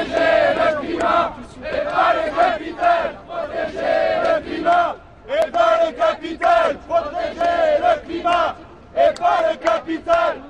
protéger le climat, et pas le capital, protéger le climat, et pas le capital, protéger le climat. Et pas le capital.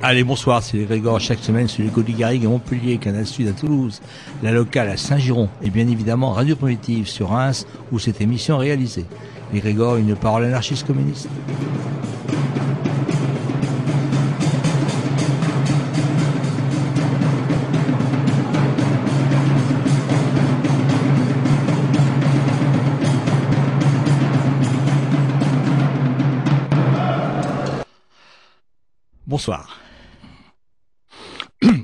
Allez, bonsoir, c'est Grégor chaque semaine sur les du Garrigue à Montpellier, Canal Sud à Toulouse, la locale à Saint-Giron et bien évidemment Radio Primitive sur Reims où cette émission est réalisée. Et Grégor, une parole anarchiste communiste. Bonsoir.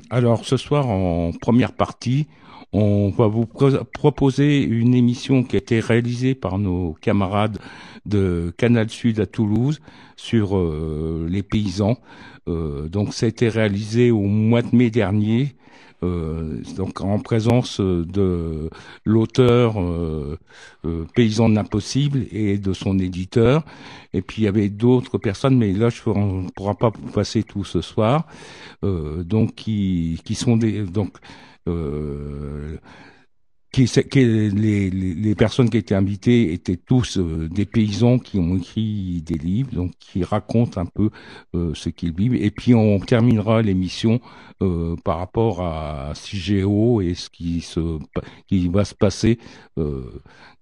Alors ce soir en première partie, on va vous proposer une émission qui a été réalisée par nos camarades de Canal Sud à Toulouse sur euh, les paysans. Euh, donc ça a été réalisé au mois de mai dernier donc en présence de l'auteur euh, euh, Paysan de l'impossible et de son éditeur. Et puis il y avait d'autres personnes, mais là je ne pourra pas passer tout ce soir. donc qui, qui sont des donc qui, les, les, personnes qui étaient invitées étaient tous euh, des paysans qui ont écrit des livres, donc qui racontent un peu euh, ce qu'ils vivent. Et puis on terminera l'émission euh, par rapport à CIGEO et ce qui se qui va se passer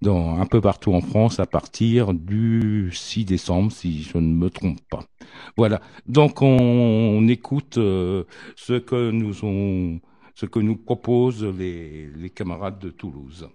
dans un peu partout en France à partir du 6 décembre, si je ne me trompe pas. Voilà. Donc on, on écoute ce que nous ont ce que nous proposent les, camarades de Toulouse.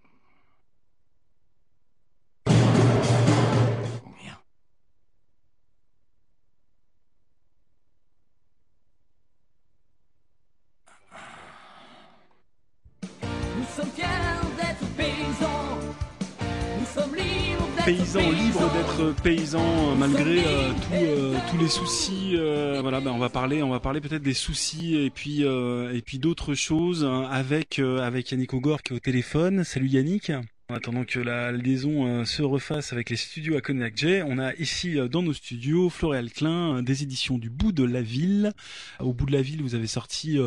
Paysans libres d'être paysans euh, malgré euh, euh, tous les soucis. voilà, ben on va parler, on va parler peut-être des soucis et puis et puis d'autres choses hein, avec avec Yannick Ogor qui est au téléphone. Salut Yannick. En attendant que la liaison se refasse avec les studios à Cognac J, on a ici dans nos studios Floréal Klein des éditions du bout de la ville. Au bout de la ville, vous avez sorti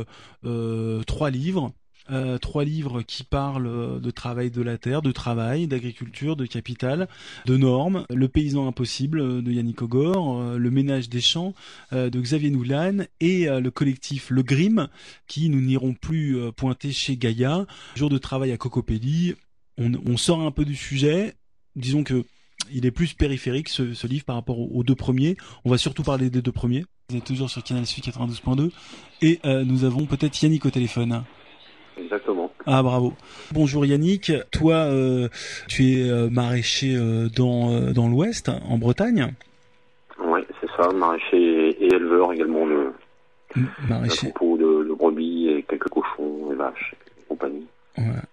trois livres. Euh, trois livres qui parlent de travail de la terre, de travail, d'agriculture, de capital, de normes, Le paysan impossible de Yannick Ogor, euh, Le ménage des champs euh, de Xavier Noulan et le collectif Le Grim qui nous n'irons plus pointer chez Gaïa. Jour de travail à Cocopelli. On, sort un peu du sujet. Disons que il est plus périphérique ce, livre par rapport aux, deux premiers. On va surtout parler des deux premiers. Vous êtes toujours sur Canal Suisse 92.2 et nous avons peut-être Yannick au téléphone. Exactement. Ah bravo. Bonjour Yannick, toi euh, tu es euh, maraîcher euh, dans, dans l'ouest, en Bretagne? Oui, c'est ça, maraîcher et éleveur également de, maraîcher. de, de, brebis et quelques cochons et vaches et compagnie.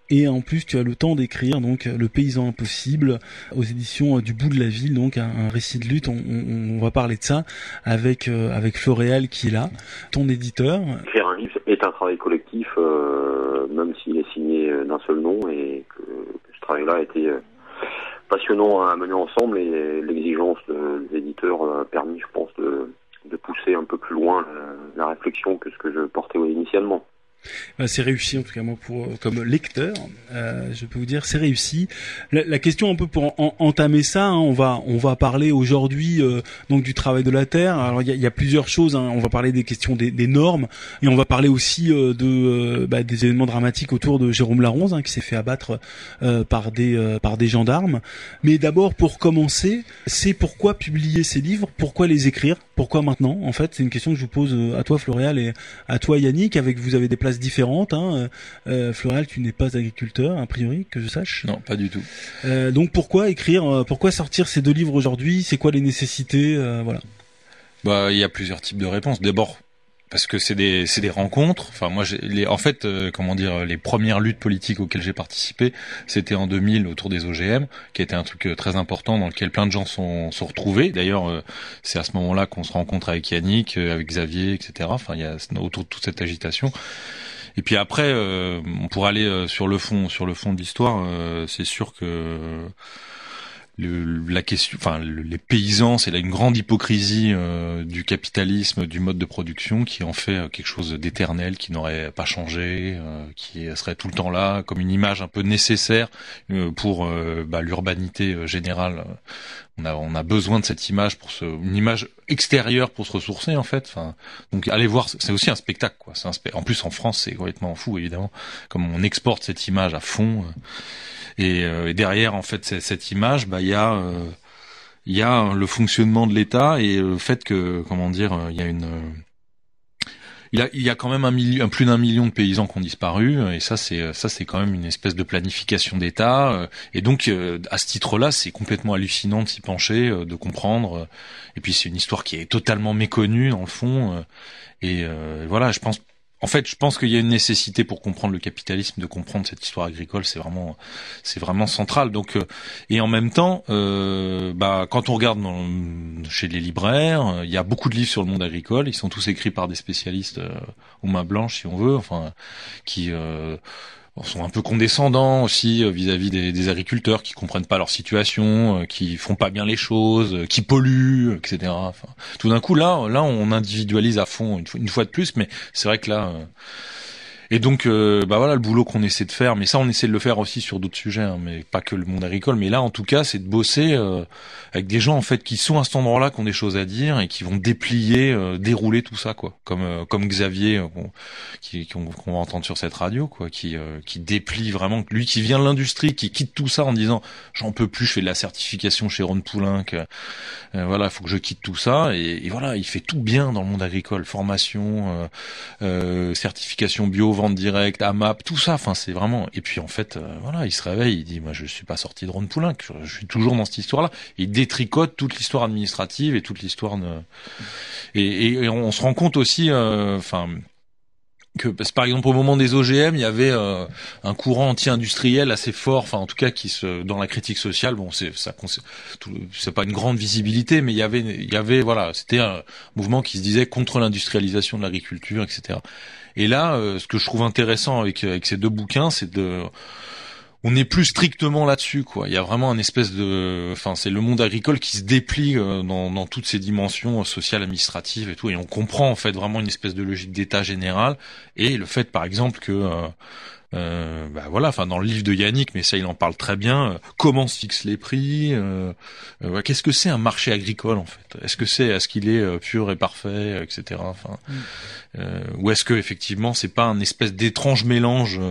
Et en plus, tu as le temps d'écrire donc Le paysan impossible aux éditions du bout de la ville, donc un, récit de lutte. On, on, va parler de ça avec avec Floréal qui est là, ton éditeur. Écrire un livre est un travail collectif, euh, même s'il est signé d'un seul nom, et que, ce travail-là a été euh, passionnant à mener ensemble. Et l'exigence des éditeurs a permis, je pense, de, pousser un peu plus loin la réflexion que ce que je portais initialement. Bah, c'est réussi en tout cas moi pour comme lecteur, euh, je peux vous dire c'est réussi. La, la, question un peu pour en, entamer ça, hein, on va on va parler aujourd'hui euh, donc du travail de la terre. Alors il y a, y a, plusieurs choses. Hein. On va parler des questions des, des, normes et on va parler aussi euh, de euh, bah, des événements dramatiques autour de Jérôme Laronze hein, qui s'est fait abattre euh, par des par des gendarmes. Mais d'abord pour commencer, c'est pourquoi publier ces livres, pourquoi les écrire, pourquoi maintenant En fait, c'est une question que je vous pose à toi Floréal et à toi Yannick. Avec vous avez des places différentes. Hein. Euh, Floral, tu n'es pas agriculteur, a priori, que je sache. Non, pas du tout. Euh, donc pourquoi écrire, euh, pourquoi sortir ces deux livres aujourd'hui? C'est quoi les nécessités euh, Voilà. Bah, il y a plusieurs types de réponses. D'abord, parce que c'est des c'est des rencontres. Enfin moi les en fait euh, comment dire les premières luttes politiques auxquelles j'ai participé, c'était en 2000 autour des OGM, qui était un truc euh, très important dans lequel plein de gens sont sont retrouvés. D'ailleurs euh, c'est à ce moment-là qu'on se rencontre avec Yannick, avec Xavier, etc. Enfin il y a autour de toute cette agitation. Et puis après, on pourrait aller sur le fond, sur le fond de l'histoire. c'est sûr que le, la question, enfin les paysans, c'est là une grande hypocrisie euh, du capitalisme, du mode de production qui en fait euh, quelque chose d'éternel, qui n'aurait pas changé, euh, qui serait tout le temps là, comme une image un peu nécessaire pour bah, l'urbanité générale. On a, on a besoin de cette image pour se, une image extérieure pour se ressourcer en fait. Enfin, donc allez voir, c'est aussi un spectacle quoi. Un en plus en France, c'est complètement fou évidemment, comme on exporte cette image à fond. Euh, et, derrière, en fait, cette image, bah, il y a euh, il y a le fonctionnement de l'État et le fait que, comment dire, il y a une il, a, il y a quand même un million, plus d'un million de paysans qui ont disparu, et ça c'est ça c'est quand même une espèce de planification d'État. Et donc à ce titre-là, c'est complètement hallucinant de s'y pencher, de comprendre. Et puis c'est une histoire qui est totalement méconnue dans le fond. Et voilà, je pense en fait, je pense qu'il y a une nécessité pour comprendre le capitalisme, de comprendre cette histoire agricole. C'est vraiment, c'est vraiment central. Donc, euh, et en même temps, euh, bah, quand on regarde chez les libraires, euh, il y a beaucoup de livres sur le monde agricole. Ils sont tous écrits par des spécialistes aux mains blanches, si on veut, enfin, qui sont un peu condescendants aussi euh, vis-à-vis des, des, agriculteurs qui comprennent pas leur situation, euh, qui font pas bien les choses, euh, qui polluent, etc. Tout d'un coup là, là on individualise à fond une fois de plus, mais c'est vrai que là et donc, euh, bah voilà le boulot qu'on essaie de faire. Mais ça, on essaie de le faire aussi sur d'autres sujets, hein, mais pas que le monde agricole. Mais là, en tout cas, c'est de bosser euh, avec des gens en fait qui sont à cet endroit-là, qui ont des choses à dire et qui vont déplier, euh, dérouler tout ça, quoi. Comme comme Xavier, qui qu'on va entendre sur cette radio, quoi, qui qui déplie vraiment. Lui, qui vient de l'industrie, qui quitte tout ça en disant j'en peux plus, je fais de la certification chez Ron Poulain, que voilà, il faut que je quitte tout ça. Et, et, voilà, il fait tout bien dans le monde agricole, formation, certification bio vente directe, AMAP, tout ça. Enfin, c'est vraiment. Et puis en fait, euh, voilà, il se réveille, il dit, moi, je suis pas sorti de Ron Poulain, je, suis toujours dans cette histoire-là. Il détricote toute l'histoire administrative et toute l'histoire de. Et, on, se rend compte aussi, euh, enfin. que par exemple au moment des OGM, il y avait euh, un courant anti-industriel assez fort, enfin en tout cas qui se dans la critique sociale, bon c'est ça c'est pas une grande visibilité, mais il y avait il y avait voilà, c'était un mouvement qui se disait contre l'industrialisation de l'agriculture, etc. Et là, euh, ce que je trouve intéressant avec, ces deux bouquins, c'est de on n'est plus strictement là-dessus quoi. Il y a vraiment un espèce de, enfin c'est le monde agricole qui se déplie euh, dans, dans toutes ses dimensions sociales, administratives et tout, et on comprend en fait vraiment une espèce de logique d'État général et le fait par exemple que euh, euh, bah voilà, enfin dans le livre de Yannick, mais ça il en parle très bien. Euh, comment se fixent les prix euh, euh, Qu'est-ce que c'est un marché agricole en fait? Est-ce que c'est, est-ce qu'il est, pur et parfait, etc. Enfin, mm. ou est-ce que effectivement c'est pas un espèce d'étrange mélange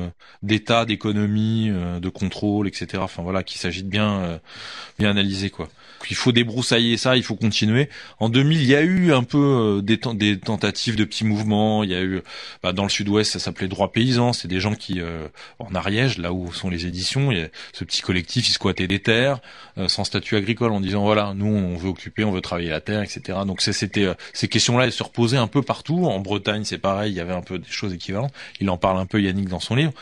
d'État, d'économie, de contrôle, etc. Enfin voilà, qu'il s'agit de bien bien analyser quoi il faut débroussailler ça, il faut continuer. En 2000, il y a eu un peu euh, des, des tentatives de petits mouvements. Il y a eu bah, dans le Sud-Ouest, ça s'appelait Droit Paysan. C'est des gens qui, euh, en Ariège, là où sont les éditions, il y a ce petit collectif, ils squattaient des terres euh, sans statut agricole, en disant voilà, nous on veut occuper, on veut travailler la terre, etc. Donc c'était ces questions-là, elles se reposaient un peu partout. En Bretagne, c'est pareil, il y avait un peu des choses équivalentes. Il en parle un peu Yannick dans son livre.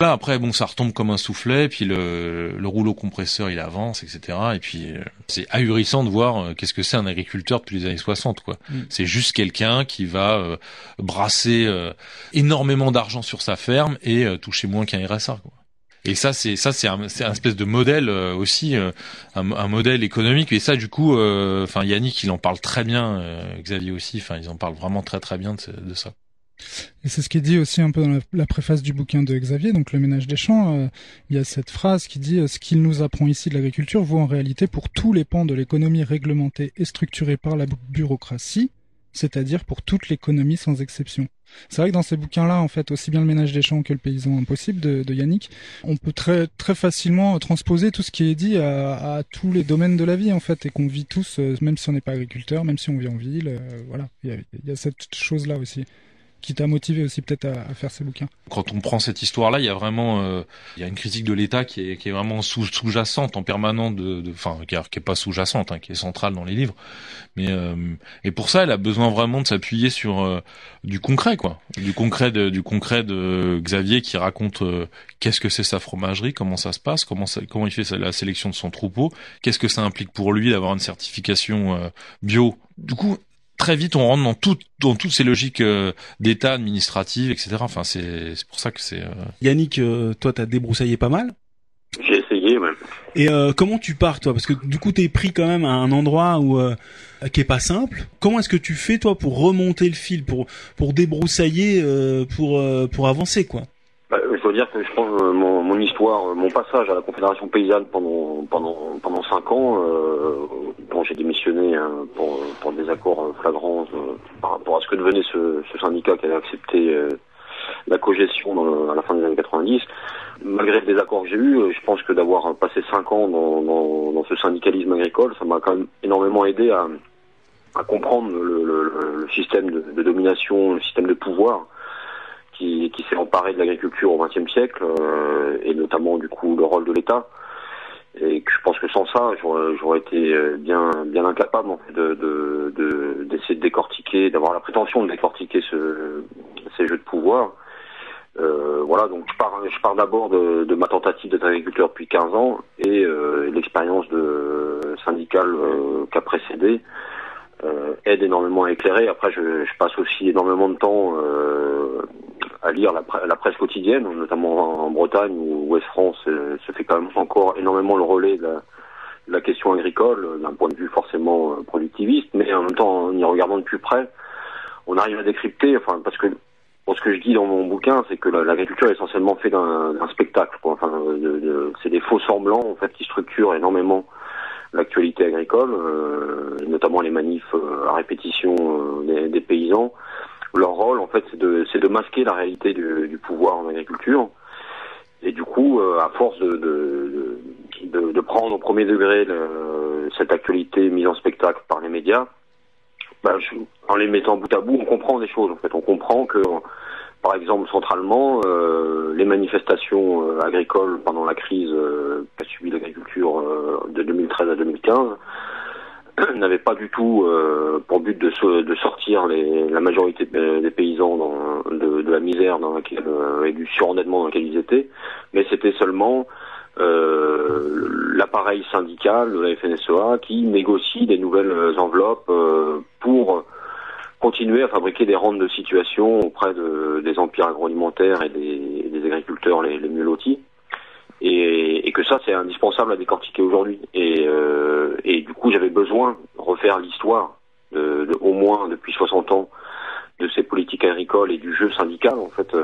Là après bon ça retombe comme un soufflet, puis le, le rouleau compresseur il avance, etc. Et puis euh, c'est ahurissant de voir euh, qu'est-ce que c'est un agriculteur depuis les années 60 quoi. Mm. C'est juste quelqu'un qui va euh, brasser énormément d'argent sur sa ferme et toucher moins qu'un RSA quoi. Et ça, c'est ça, c'est un, c'est un espèce de modèle aussi, un, un, modèle économique. Et ça, du coup, enfin Yannick, il en parle très bien, Xavier aussi. Enfin, ils en parlent vraiment très très bien de, de ça. Et c'est ce qui est dit aussi un peu dans la, préface du bouquin de Xavier, donc Le ménage des champs. Euh, il y a cette phrase qui dit Ce qu'il nous apprend ici de l'agriculture vaut en réalité pour tous les pans de l'économie réglementée et structurée par la bureaucratie, c'est-à-dire pour toute l'économie sans exception. C'est vrai que dans ces bouquins-là, en fait, aussi bien le ménage des champs que le paysan impossible de, Yannick, on peut très très facilement transposer tout ce qui est dit à, tous les domaines de la vie, en fait, et qu'on vit tous, euh, même si on n'est pas agriculteur, même si on vit en ville, euh, voilà. Il y a cette chose-là aussi qui t'a motivé aussi peut-être à, faire ces bouquins Quand on prend cette histoire-là, il y a vraiment, euh, il y a une critique de l'État qui est, vraiment sous, sous-jacente en permanent de, enfin, qui, est pas sous-jacente, hein, qui est centrale dans les livres. Mais euh, et pour ça, elle a besoin vraiment de s'appuyer sur euh, du concret, quoi, du concret de, du concret de Xavier qui raconte qu'est-ce que c'est sa fromagerie, comment ça se passe, comment comment il fait la sélection de son troupeau, qu'est-ce que ça implique pour lui d'avoir une certification bio. Du coup, très vite on rentre dans tout, dans toutes ces logiques euh, d'État administrative, etc. Enfin, c'est c'est pour ça que c'est. Euh... Yannick, euh, toi, t'as débroussaillé pas mal. J'ai essayé, ouais. Et euh, comment tu pars, toi? Parce que du coup, t'es pris quand même à un endroit où euh, qui est pas simple. Comment est-ce que tu fais, toi, pour remonter le fil, pour pour débroussailler, euh, pour euh, pour avancer, quoi? Bah, je dois dire que je pense euh, mon, mon, histoire, mon passage à la Confédération paysanne pendant pendant pendant cinq ans, euh, quand j'ai démissionné hein, pour pour des accords flagrants euh, par rapport à ce que devenait ce, ce syndicat qui avait accepté euh, la cogestion dans, à la fin des années 90. Malgré les désaccords que j'ai eus, je pense que d'avoir passé cinq ans dans, dans, dans ce syndicalisme agricole, ça m'a quand même énormément aidé à, à comprendre le, le, le système de, domination, le système de pouvoir qui, qui s'est emparé de l'agriculture au XXe siècle, euh, et notamment du coup le rôle de l'État. Et que je pense que sans ça, j'aurais été bien bien incapable en fait, de d'essayer de, de, de décortiquer, d'avoir la prétention de décortiquer ce, ces jeux de pouvoir. Euh, voilà, donc je pars, je pars d'abord de, de, ma tentative d'être agriculteur depuis 15 ans et euh, l'expérience de syndicale euh, qu'a précédé euh, aide énormément à éclairer. Après, je, je, passe aussi énormément de temps euh, à lire la, la, presse quotidienne, notamment en, Bretagne où Ouest-France euh, se fait quand même encore énormément le relais de la, question agricole d'un point de vue forcément productiviste, mais en même temps en y regardant de plus près, on arrive à décrypter, enfin parce que ce que je dis dans mon bouquin, c'est que l'agriculture est essentiellement fait d'un spectacle. Quoi. Enfin, de, c'est des faux semblants en fait qui structurent énormément l'actualité agricole, euh, notamment les manifs euh, à répétition euh, des, paysans. Leur rôle, en fait, c'est de, de, masquer la réalité du, pouvoir en agriculture. Et du coup, euh, à force de, de, de, prendre au premier degré cette actualité mise en spectacle par les médias, bah, en les mettant bout à bout, on comprend des choses. En fait, on comprend que, par exemple, centralement, euh, les manifestations euh, agricoles pendant la crise qu'a subi l'agriculture de 2013 à 2015 n'avaient pas du tout euh, pour but de, so de sortir les, la majorité des paysans dans, de, de, la misère dans laquelle et du surendettement dans lequel ils étaient, mais c'était seulement euh, l'appareil syndical de la FNSEA qui négocie des nouvelles enveloppes euh, pour continuer à fabriquer des rentes de situation auprès de, des empires agroalimentaires et des, des agriculteurs les, les, mieux lotis. Et, et que ça, c'est indispensable à décortiquer aujourd'hui. Et, euh, et, du coup, j'avais besoin de refaire l'histoire, de, de, au moins depuis 60 ans, de ces politiques agricoles et du jeu syndical, en fait,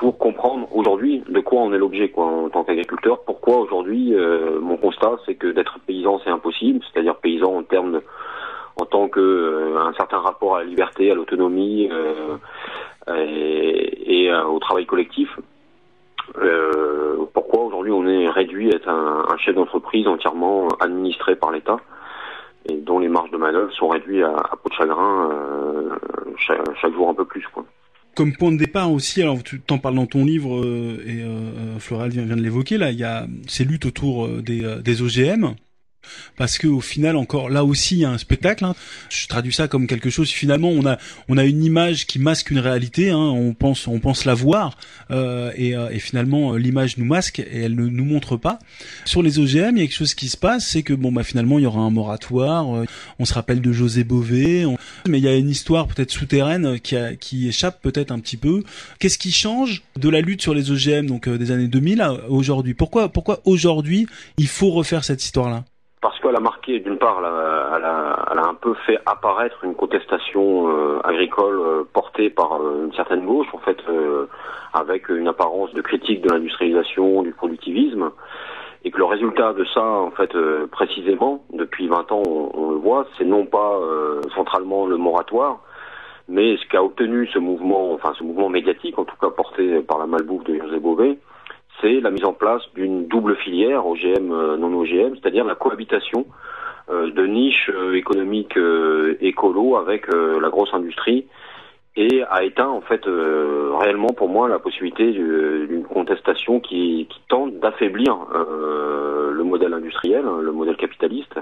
pour comprendre aujourd'hui de quoi on est l'objet quoi en tant qu'agriculteur. Pourquoi aujourd'hui euh, mon constat c'est que d'être paysan c'est impossible, c'est-à-dire paysan en termes de, en tant que euh, un certain rapport à la liberté, à l'autonomie euh, et, et au travail collectif. Pourquoi aujourd'hui on est réduit à être un, un chef d'entreprise entièrement administré par l'État et dont les marges de manœuvre sont réduites à, à peau de chagrin chaque, chaque jour un peu plus quoi. Comme point de départ aussi, alors tu t'en parles dans ton livre euh, et euh, Floral vient, vient de l'évoquer là, il y a ces luttes autour des, des OGM parce que au final encore là aussi il y a un spectacle hein. je traduis ça comme quelque chose finalement on a on a une image qui masque une réalité hein. on pense on pense la voir euh, et, euh, et, finalement l'image nous masque et elle ne nous montre pas sur les OGM il y a quelque chose qui se passe c'est que bon bah finalement il y aura un moratoire euh, on se rappelle de José Bové on... mais il y a une histoire peut-être souterraine qui a, qui échappe peut-être un petit peu qu'est-ce qui change de la lutte sur les OGM donc euh, des années 2000 à aujourd'hui? Pourquoi pourquoi aujourd'hui il faut refaire cette histoire là parce qu'elle a marqué d'une part, elle a, elle, a, elle a, un peu fait apparaître une contestation euh, agricole euh, portée par euh, une certaine gauche, en fait, avec une apparence de critique de l'industrialisation, du productivisme, et que le résultat de ça, en fait, précisément, depuis 20 ans, on, on le voit, c'est non pas centralement le moratoire, mais ce qu'a obtenu ce mouvement, enfin ce mouvement médiatique, en tout cas porté par la malbouffe de José Bové, c'est la mise en place d'une double filière OGM euh, non OGM, c'est-à-dire la cohabitation euh, de niches euh, économiques écolo avec la grosse industrie et a éteint en fait réellement pour moi la possibilité d'une contestation qui, tente d'affaiblir le modèle industriel, hein, le modèle capitaliste,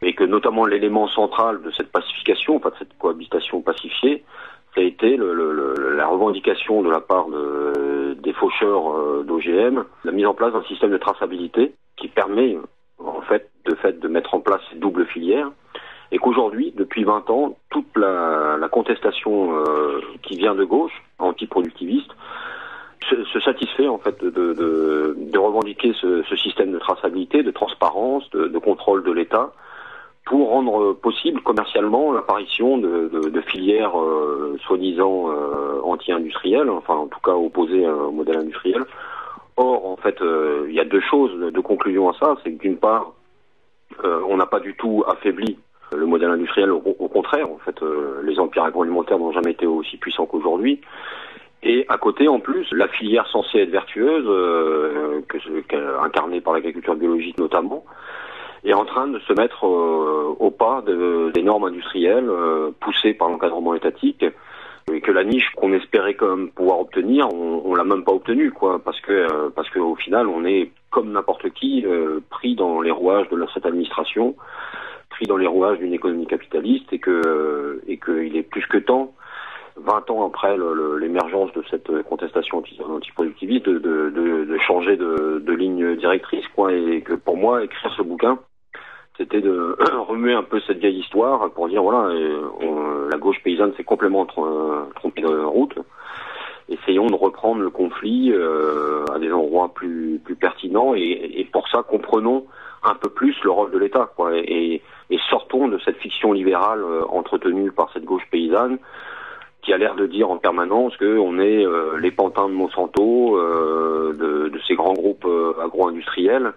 et que notamment l'élément central de cette pacification, enfin de cette cohabitation pacifiée, ça a été le, le, la revendication de la part de, des faucheurs euh, d'OGM, la mise en place d'un système de traçabilité qui permet en fait de fait de mettre en place ces doubles filières et qu'aujourd'hui, depuis 20 ans, toute la, la contestation euh, qui vient de gauche, antiproductiviste, se, se, satisfait en fait de, de, de revendiquer ce, ce, système de traçabilité, de transparence, de, de contrôle de l'État, pour rendre possible commercialement l'apparition de, de, de, filières euh, soi-disant euh, anti-industrielles, enfin en tout cas opposées au modèle industriel. Or, en fait, euh, il y a deux choses de conclusion à ça. C'est que d'une part, euh, on n'a pas du tout affaibli le modèle industriel. Au, contraire, en fait, euh, les empires agroalimentaires n'ont jamais été aussi puissants qu'aujourd'hui. Et à côté, en plus, la filière censée être vertueuse, que, incarnée par l'agriculture biologique notamment, est en train de se mettre euh, au pas de, des normes industrielles euh, poussées par l'encadrement étatique. Et que la niche qu'on espérait quand même pouvoir obtenir, on, on l'a même pas obtenue, quoi, parce que euh, parce qu'au final, on est comme n'importe qui pris dans les rouages de cette administration, pris dans les rouages d'une économie capitaliste, et que et qu'il est plus que temps 20 ans après l'émergence de cette contestation antiproductiviste, de, de, de, de, changer de, de, ligne directrice, quoi, et que pour moi, écrire ce bouquin, c'était de remuer un peu cette vieille histoire pour dire voilà, la gauche paysanne s'est complètement trompée de route. Essayons de reprendre le conflit euh, à des endroits plus, plus pertinents et, pour ça comprenons un peu plus le rôle de l'État quoi, et, sortons de cette fiction libérale euh, entretenue par cette gauche paysanne qui a l'air de dire en permanence qu'on est euh, les pantins de Monsanto, de, de, ces grands groupes agro-industriels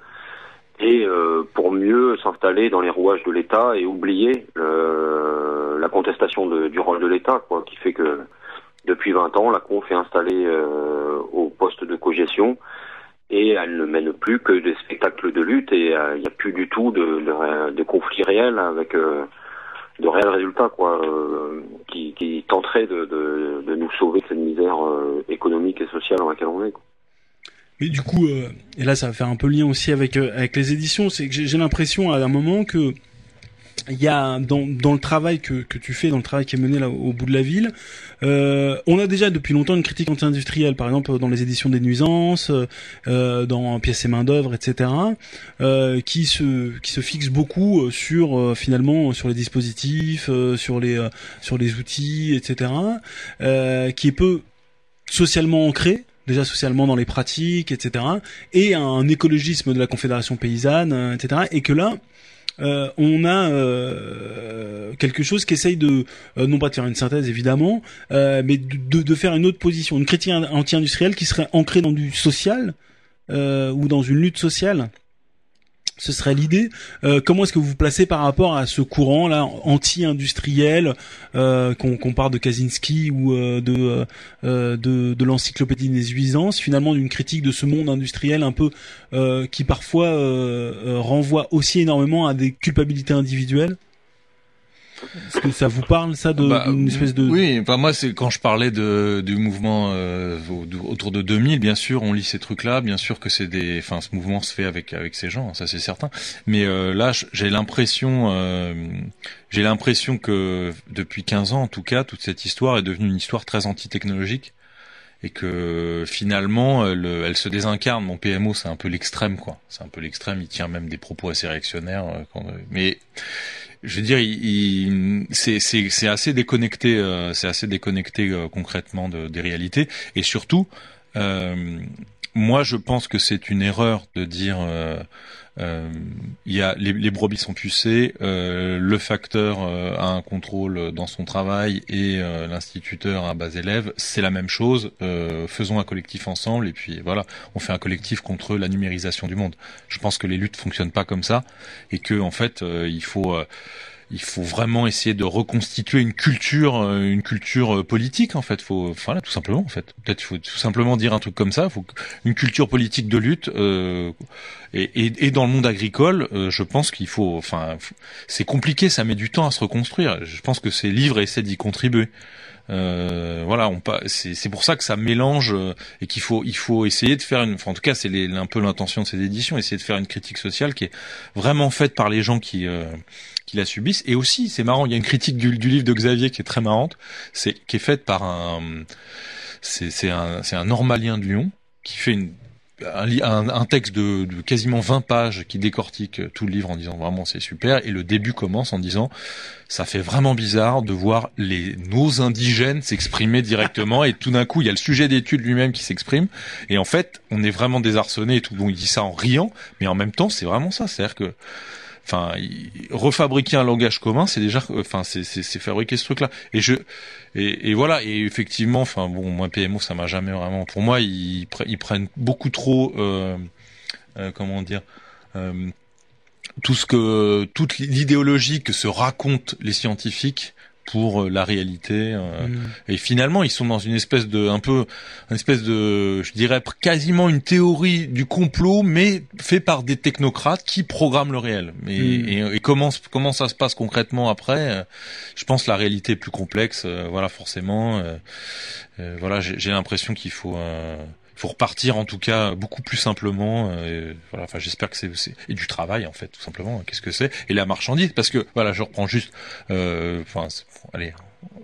et euh, pour mieux s'installer dans les rouages de l'État et oublier euh, la contestation du rôle de l'État, quoi, qui fait que depuis 20 ans, la conf est installée euh, au poste de cogestion et elle ne mène plus que des spectacles de lutte et il n'y a plus du tout de, de, de conflits réels avec de réels résultats, quoi, qui, qui tenteraient de, de, de, nous sauver de cette misère économique et sociale dans laquelle on est. Quoi. Mais du coup, euh, et là ça va faire un peu lien aussi avec euh, avec les éditions, c'est que j'ai l'impression à un moment que il y a dans, dans le travail que, que tu fais, dans le travail qui est mené là au bout de la ville, euh, on a déjà depuis longtemps une critique anti-industrielle, par exemple dans les éditions des nuisances, dans pièces et main d'œuvre, etc., qui se qui se fixe beaucoup sur finalement sur les dispositifs, sur les sur les outils, etc., qui est peu socialement ancré déjà socialement dans les pratiques, etc., et un écologisme de la Confédération paysanne, euh, etc., et que là, euh, on a euh, quelque chose qui essaye de, non pas de faire une synthèse évidemment, mais de, de, faire une autre position, une critique anti-industrielle qui serait ancrée dans du social ou dans une lutte sociale ce serait l'idée. Euh, comment est-ce que vous vous placez par rapport à ce courant là anti-industriel euh, qu'on parle de Kaczynski ou euh, de, de, l'encyclopédie des nuisances, finalement d'une critique de ce monde industriel un peu qui parfois renvoie aussi énormément à des culpabilités individuelles? Est-ce que ça vous parle ça de bah, une espèce de Oui, enfin moi c'est quand je parlais de du mouvement euh, autour de 2000, bien sûr, on lit ces trucs-là, bien sûr que c'est des enfin ce mouvement se fait avec avec ces gens, ça c'est certain. Mais euh, là j'ai l'impression euh, j'ai l'impression que depuis 15 ans en tout cas, toute cette histoire est devenue une histoire très anti-technologique et que finalement elle, elle, se désincarne. Mon PMO c'est un peu l'extrême quoi, c'est un peu l'extrême. Il tient même des propos assez réactionnaires. Euh, quand, mais je veux dire, c'est assez déconnecté, euh, c'est assez déconnecté euh, concrètement de, des réalités, et surtout, euh, moi, je pense que c'est une erreur de dire il y a les, les, brebis sont pucées, euh, le facteur euh, a un contrôle dans son travail et l'instituteur a bas élève, c'est la même chose. faisons un collectif ensemble et puis voilà, on fait un collectif contre la numérisation du monde. Je pense que les luttes fonctionnent pas comme ça et que en fait il faut il faut vraiment essayer de reconstituer une culture, une culture politique en fait. Faut, voilà, tout simplement en fait. Peut-être faut tout simplement dire un truc comme ça. Faut une culture politique de lutte. Euh, et, et, et, dans le monde agricole, euh, je pense qu'il faut, enfin, c'est compliqué, ça met du temps à se reconstruire. Je pense que ces livres essaient d'y contribuer. Euh, voilà, c'est pour ça que ça mélange euh, et qu'il faut il faut essayer de faire une, enfin, en tout cas c'est un peu l'intention de ces éditions, essayer de faire une critique sociale qui est vraiment faite par les gens qui euh, qui la subissent. Et aussi, c'est marrant, il y a une critique du, du, livre de Xavier qui est très marrante, c'est qui est faite par un c'est un c'est un normalien de Lyon qui fait une un, un, texte de, de, quasiment 20 pages qui décortique tout le livre en disant vraiment c'est super. Et le début commence en disant ça fait vraiment bizarre de voir les nos indigènes s'exprimer directement. Et tout d'un coup il y a le sujet d'étude lui-même qui s'exprime. Et en fait on est vraiment désarçonné et tout. Donc il dit ça en riant. Mais en même temps c'est vraiment ça. C'est-à-dire que enfin refabriquer un langage commun c'est déjà enfin c'est fabriquer ce truc là et je et, et voilà et effectivement enfin bon moi PMO ça m'a jamais vraiment pour moi ils, ils prennent beaucoup trop euh, euh, comment dire euh, tout ce que toute l'idéologie que se racontent les scientifiques pour euh, la réalité. Euh, mm. Et finalement, ils sont dans une espèce de, un peu, une espèce de, je dirais quasiment une théorie du complot, mais fait par des technocrates qui programment le réel. Mais, mm. et, comment comment ça se passe concrètement après euh, Je pense la réalité est plus complexe. voilà, forcément. voilà, j'ai l'impression qu'il faut faut repartir en tout cas beaucoup plus simplement. Euh, voilà, enfin j'espère que c'est et du travail en fait tout simplement. Qu'est-ce que c'est Et la marchandise parce que voilà, je reprends juste. Euh, enfin, allez,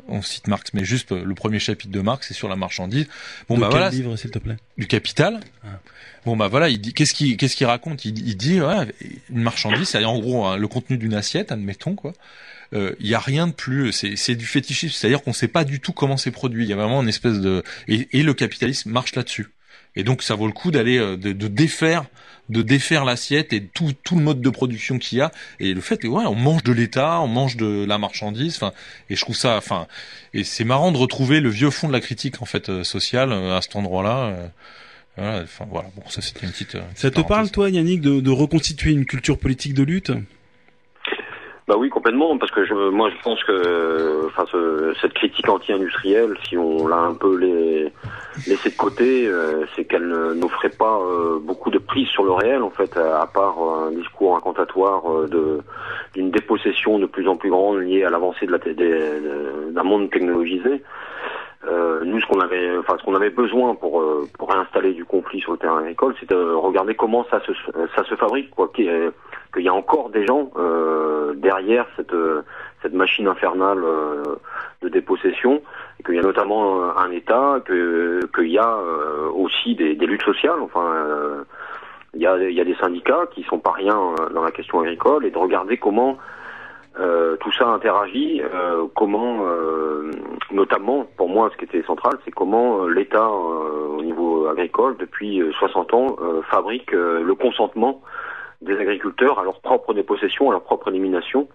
on cite Marx, mais juste le premier chapitre de Marx, c'est sur la marchandise. Bon de bah quel voilà, livre s'il te plaît? Du Capital. Ah. Bon bah voilà, il dit qu'est-ce qu'il qu'est-ce qu'il raconte? Il, il, dit voilà, une marchandise, c'est en gros hein, le contenu d'une assiette, admettons quoi. Il euh, y a rien de plus, c'est du fétichisme, c'est-à-dire qu'on sait pas du tout comment c'est produit. Il y a vraiment une espèce de et, et le capitalisme marche là-dessus. Et donc ça vaut le coup d'aller euh, de, de, défaire de défaire l'assiette et tout tout le mode de production qu'il y a. Et le fait ouais on mange de l'État on mange de la marchandise enfin et je trouve ça enfin et c'est marrant de retrouver le vieux fond de la critique en fait euh, sociale euh, à cet endroit là voilà, enfin voilà. Bon ça c'était une petite, ça te parle toi Yannick de, de reconstituer une culture politique de lutte? Bah oui, complètement, parce que je, moi je pense que enfin, ce, cette critique anti-industrielle, si on l'a un peu laissée de côté, euh, c'est qu'elle n'offrait pas euh, beaucoup de prise sur le réel, en fait, à, part un discours incantatoire euh, d'une dépossession de plus en plus grande liée à l'avancée de la d'un monde technologisé. Euh, nous, ce qu'on avait, enfin, ce qu'on avait besoin pour pour réinstaller du conflit sur le terrain agricole, c'est de regarder comment ça se ça se fabrique, quoi, qu'il y a encore des gens euh, derrière cette cette machine infernale euh, de dépossession, et qu'il y a notamment un État, que qu'il y a aussi des, des, luttes sociales, enfin. il y a, il y a des syndicats qui sont pas rien dans la question agricole et de regarder comment euh, tout ça interagit, euh, comment, euh, notamment pour moi, ce qui était central, c'est comment l'État, au niveau agricole, depuis 60 ans, fabrique le consentement des agriculteurs à leur propre dépossession, à leur propre élimination,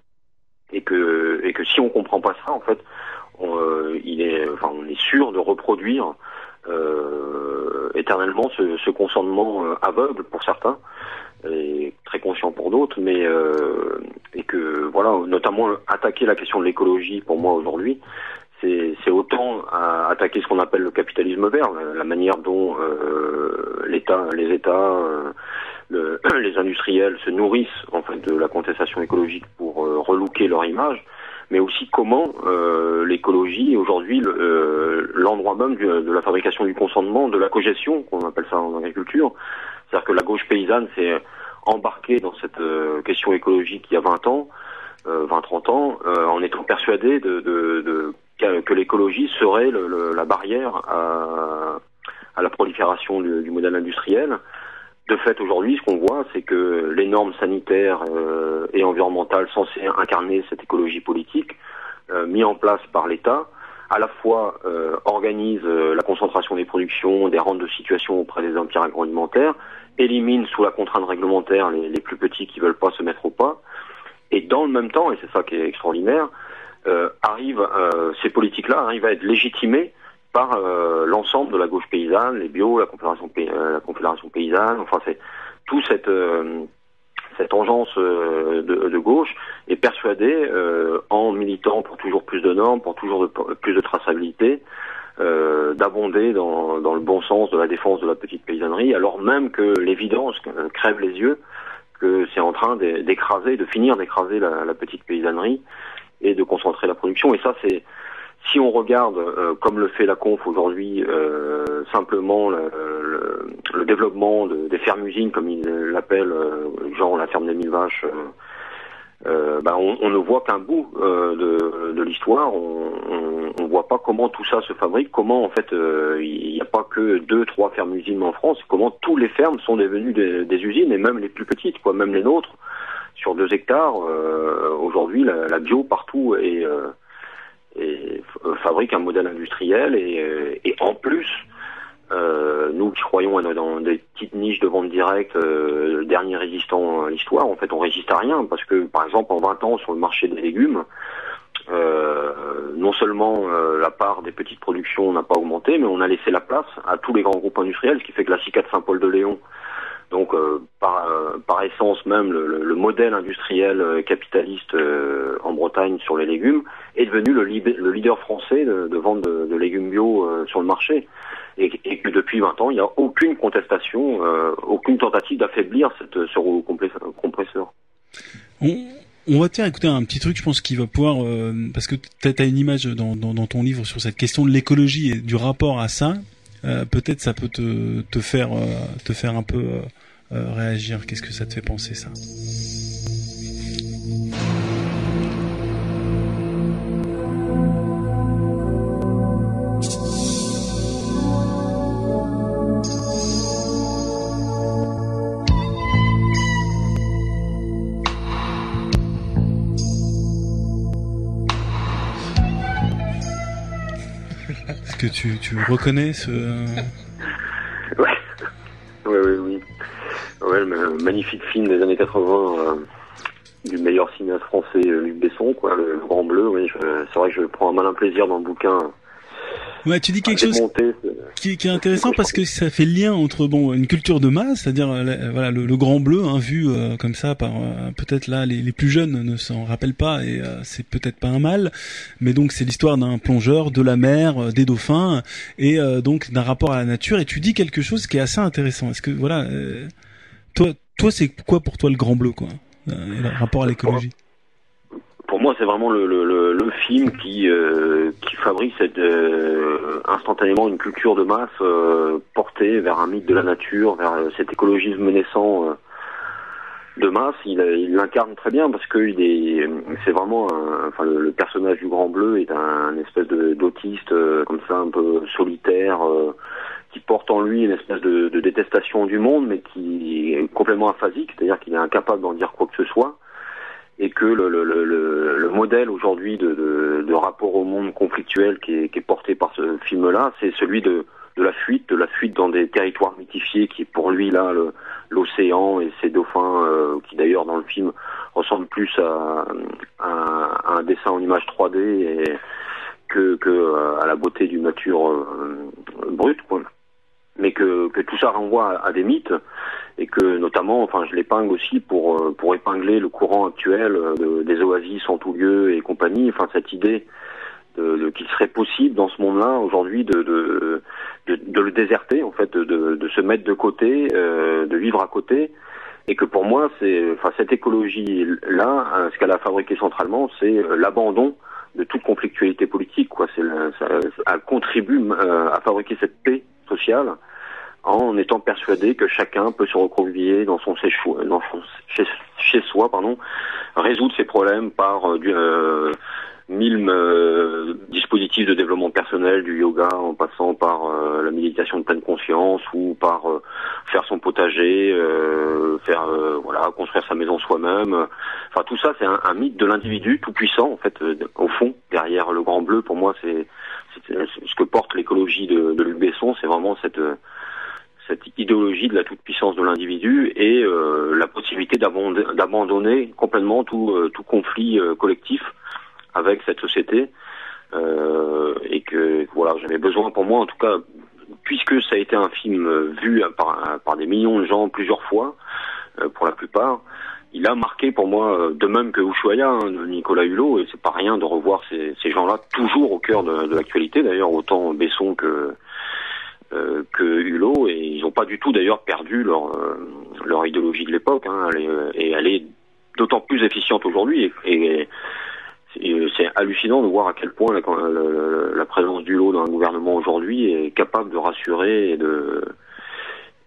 et que, et que si on comprend pas ça, en fait, on, il est, enfin, on est sûr de reproduire éternellement ce, ce consentement aveugle pour certains et très conscient pour d'autres, mais euh, et que voilà, notamment attaquer la question de l'écologie pour moi aujourd'hui, c'est autant à attaquer ce qu'on appelle le capitalisme vert, la, manière dont euh, l'État, les États, euh, le, les industriels se nourrissent en fait de la contestation écologique pour euh, relooker leur image, mais aussi comment euh, l'écologie aujourd'hui l'endroit même de la fabrication du consentement, de la cogestion, qu'on appelle ça en agriculture, c'est-à-dire que la gauche paysanne s'est embarquée dans cette euh, question écologique il y a 20 ans, euh, 20-30 ans, euh, en étant persuadée de, de, de que l'écologie serait la barrière à, la prolifération du, modèle industriel. De fait, aujourd'hui, ce qu'on voit, c'est que les normes sanitaires euh, et environnementales censées incarner cette écologie politique, mis en place par l'État, à la fois euh, organise euh, la concentration des productions, des rentes de situation auprès des empires agroalimentaires, élimine sous la contrainte réglementaire les, les plus petits qui veulent pas se mettre au pas, et dans le même temps, et c'est ça qui est extraordinaire, euh, arrive, euh, ces politiques-là arrivent à être légitimées par euh, l'ensemble de la gauche paysanne, les bio, la confédération, euh, la confédération paysanne, enfin c'est tout cette euh, cette engeance euh, de, de gauche est persuadée, euh, en militant pour toujours plus de normes, pour toujours de- plus de traçabilité, euh, d'abonder dans, dans le bon sens de la défense de la petite paysannerie, alors même que l'évidence crève les yeux que c'est en train d'é- d'écraser, de finir d'écraser la, la petite paysannerie et de concentrer la production. Et ça, c'est si on regarde, euh, comme le fait la conf aujourd'hui, euh, simplement le, le- le développement de- des fermes-usines, comme ils l'appellent, euh, genre la ferme des mille vaches, euh, euh, bah, on, on ne voit qu'un bout euh, de, de l'histoire. On, on, on voit pas comment tout ça se fabrique, comment en fait euh, il n'y a pas que deux, trois fermes-usines en France, comment tous les fermes sont devenues des, des usines et même les plus petites, quoi, même les nôtres, sur deux hectares. Aujourd'hui, la, la bio partout est et f- fabrique un modèle industriel et, euh, et en plus euh, nous qui croyons dans des petites niches de vente directe, euh, dernier résistant à l'histoire, en fait on résiste à rien parce que par exemple en 20 ans sur le marché des légumes, euh, non seulement euh, la part des petites productions n'a pas augmenté, mais on a laissé la place à tous les grands groupes industriels, ce qui fait que la CICAD Saint-Paul-de-Léon, donc euh, par, euh, par essence même le, le- le modèle industriel euh, capitaliste en Bretagne sur les légumes, est devenu le, leader français de, vente de, légumes bio sur le marché. Et, que depuis 20 ans, il n'y a aucune contestation, aucune tentative d'affaiblir ce compresseur. On, va te faire écouter un petit truc, je pense qu'il va pouvoir, parce que tu as une image dans ton livre sur cette question de l'écologie et du rapport à ça. Euh, Peut-être ça peut te, faire euh, te faire un peu euh, réagir. Qu'est-ce que ça te fait penser ça? Que tu, tu reconnais ce Ouais, oui, oui, oui. Ouais, le magnifique film des années 80 euh, du meilleur cinéaste français, euh, Luc Besson, quoi, le, Grand Bleu. Oui, c'est vrai que je prends un malin plaisir dans le bouquin. Ouais, tu dis quelque chose qui, qui est intéressant parce que ça fait lien entre bon une culture de masse, c'est-à-dire euh, voilà le, le grand bleu hein, vu euh, comme ça par euh, peut-être là les, les plus jeunes ne s'en rappellent pas et euh, c'est peut-être pas un mal, mais donc c'est l'histoire d'un plongeur, de la mer, des dauphins et donc d'un rapport à la nature et tu dis quelque chose qui est assez intéressant. Est-ce que voilà toi toi c'est quoi pour toi le grand bleu quoi le rapport à l'écologie? Moi, c'est vraiment le, le, le, le film qui euh, qui fabrique cette, euh, instantanément une culture de masse euh, portée vers un mythe de la nature, vers euh, cet écologisme naissant euh, de masse. Il euh, il l'incarne très bien parce que est c'est vraiment un- enfin le, personnage du Grand Bleu est un, espèce d'autiste comme ça un peu solitaire. qui porte en lui une espèce de, de détestation du monde, mais qui est complètement aphasique, c'est-à-dire qu'il est incapable d'en dire quoi que ce soit et que le, le, le, le, le modèle aujourd'hui de, de, de rapport au monde conflictuel qui est, qui est porté par ce film-là, c'est celui de, de la fuite, de la fuite dans des territoires mythifiés, qui pour lui là l'océan et ses dauphins, euh, qui d'ailleurs dans le film ressemblent plus à, à- à un dessin en image 3D et que, que à la beauté d'une nature euh, brute, quoi. Mais que, que tout ça renvoie à, des mythes et que notamment, enfin, je l'épingle aussi pour euh, pour épingler le courant actuel euh, de- des oasis en tout lieu et compagnie. Enfin, cette idée de, de- qu'il serait possible dans ce monde-là aujourd'hui de, de, de le déserter, en fait, de, se mettre de côté, euh, de vivre à côté, et que pour moi, c'est, enfin, cette écologie-là, hein, ce qu'elle a fabriqué centralement, c'est euh, l'abandon de toute conflictualité politique. Quoi, c'est ça, elle contribue à fabriquer cette paix en étant persuadé que chacun peut se recroqueviller dans son dans son- chez, chez soi, pardon, résoudre ses problèmes par euh, euh, mille euh, dispositifs de développement personnel, du yoga, en passant par la méditation de pleine conscience ou par faire son potager, faire voilà construire sa maison soi-même. Enfin tout ça c'est un, un, mythe de l'individu tout puissant en fait au fond derrière le grand bleu pour moi c'est ce que porte l'écologie de, de Luc Besson c'est vraiment cette cette idéologie de la toute-puissance de l'individu et la possibilité d'abandonner complètement tout, conflit collectif avec cette société. Euh, et que voilà j'avais besoin pour moi en tout cas puisque ça a été un film vu par, des millions de gens plusieurs fois euh, pour la plupart il a marqué pour moi de même que Ushuaïa hein, Nicolas Hulot et c'est pas rien de revoir ces, gens-là toujours au cœur de, l'actualité d'ailleurs autant Besson que euh, que Hulot et ils n'ont pas du tout d'ailleurs perdu leur euh, leur idéologie de l'époque hein, et elle est d'autant plus efficiente aujourd'hui et, euh, c'est hallucinant de voir à quel point la, la, présence du lot dans un gouvernement aujourd'hui est capable de rassurer et de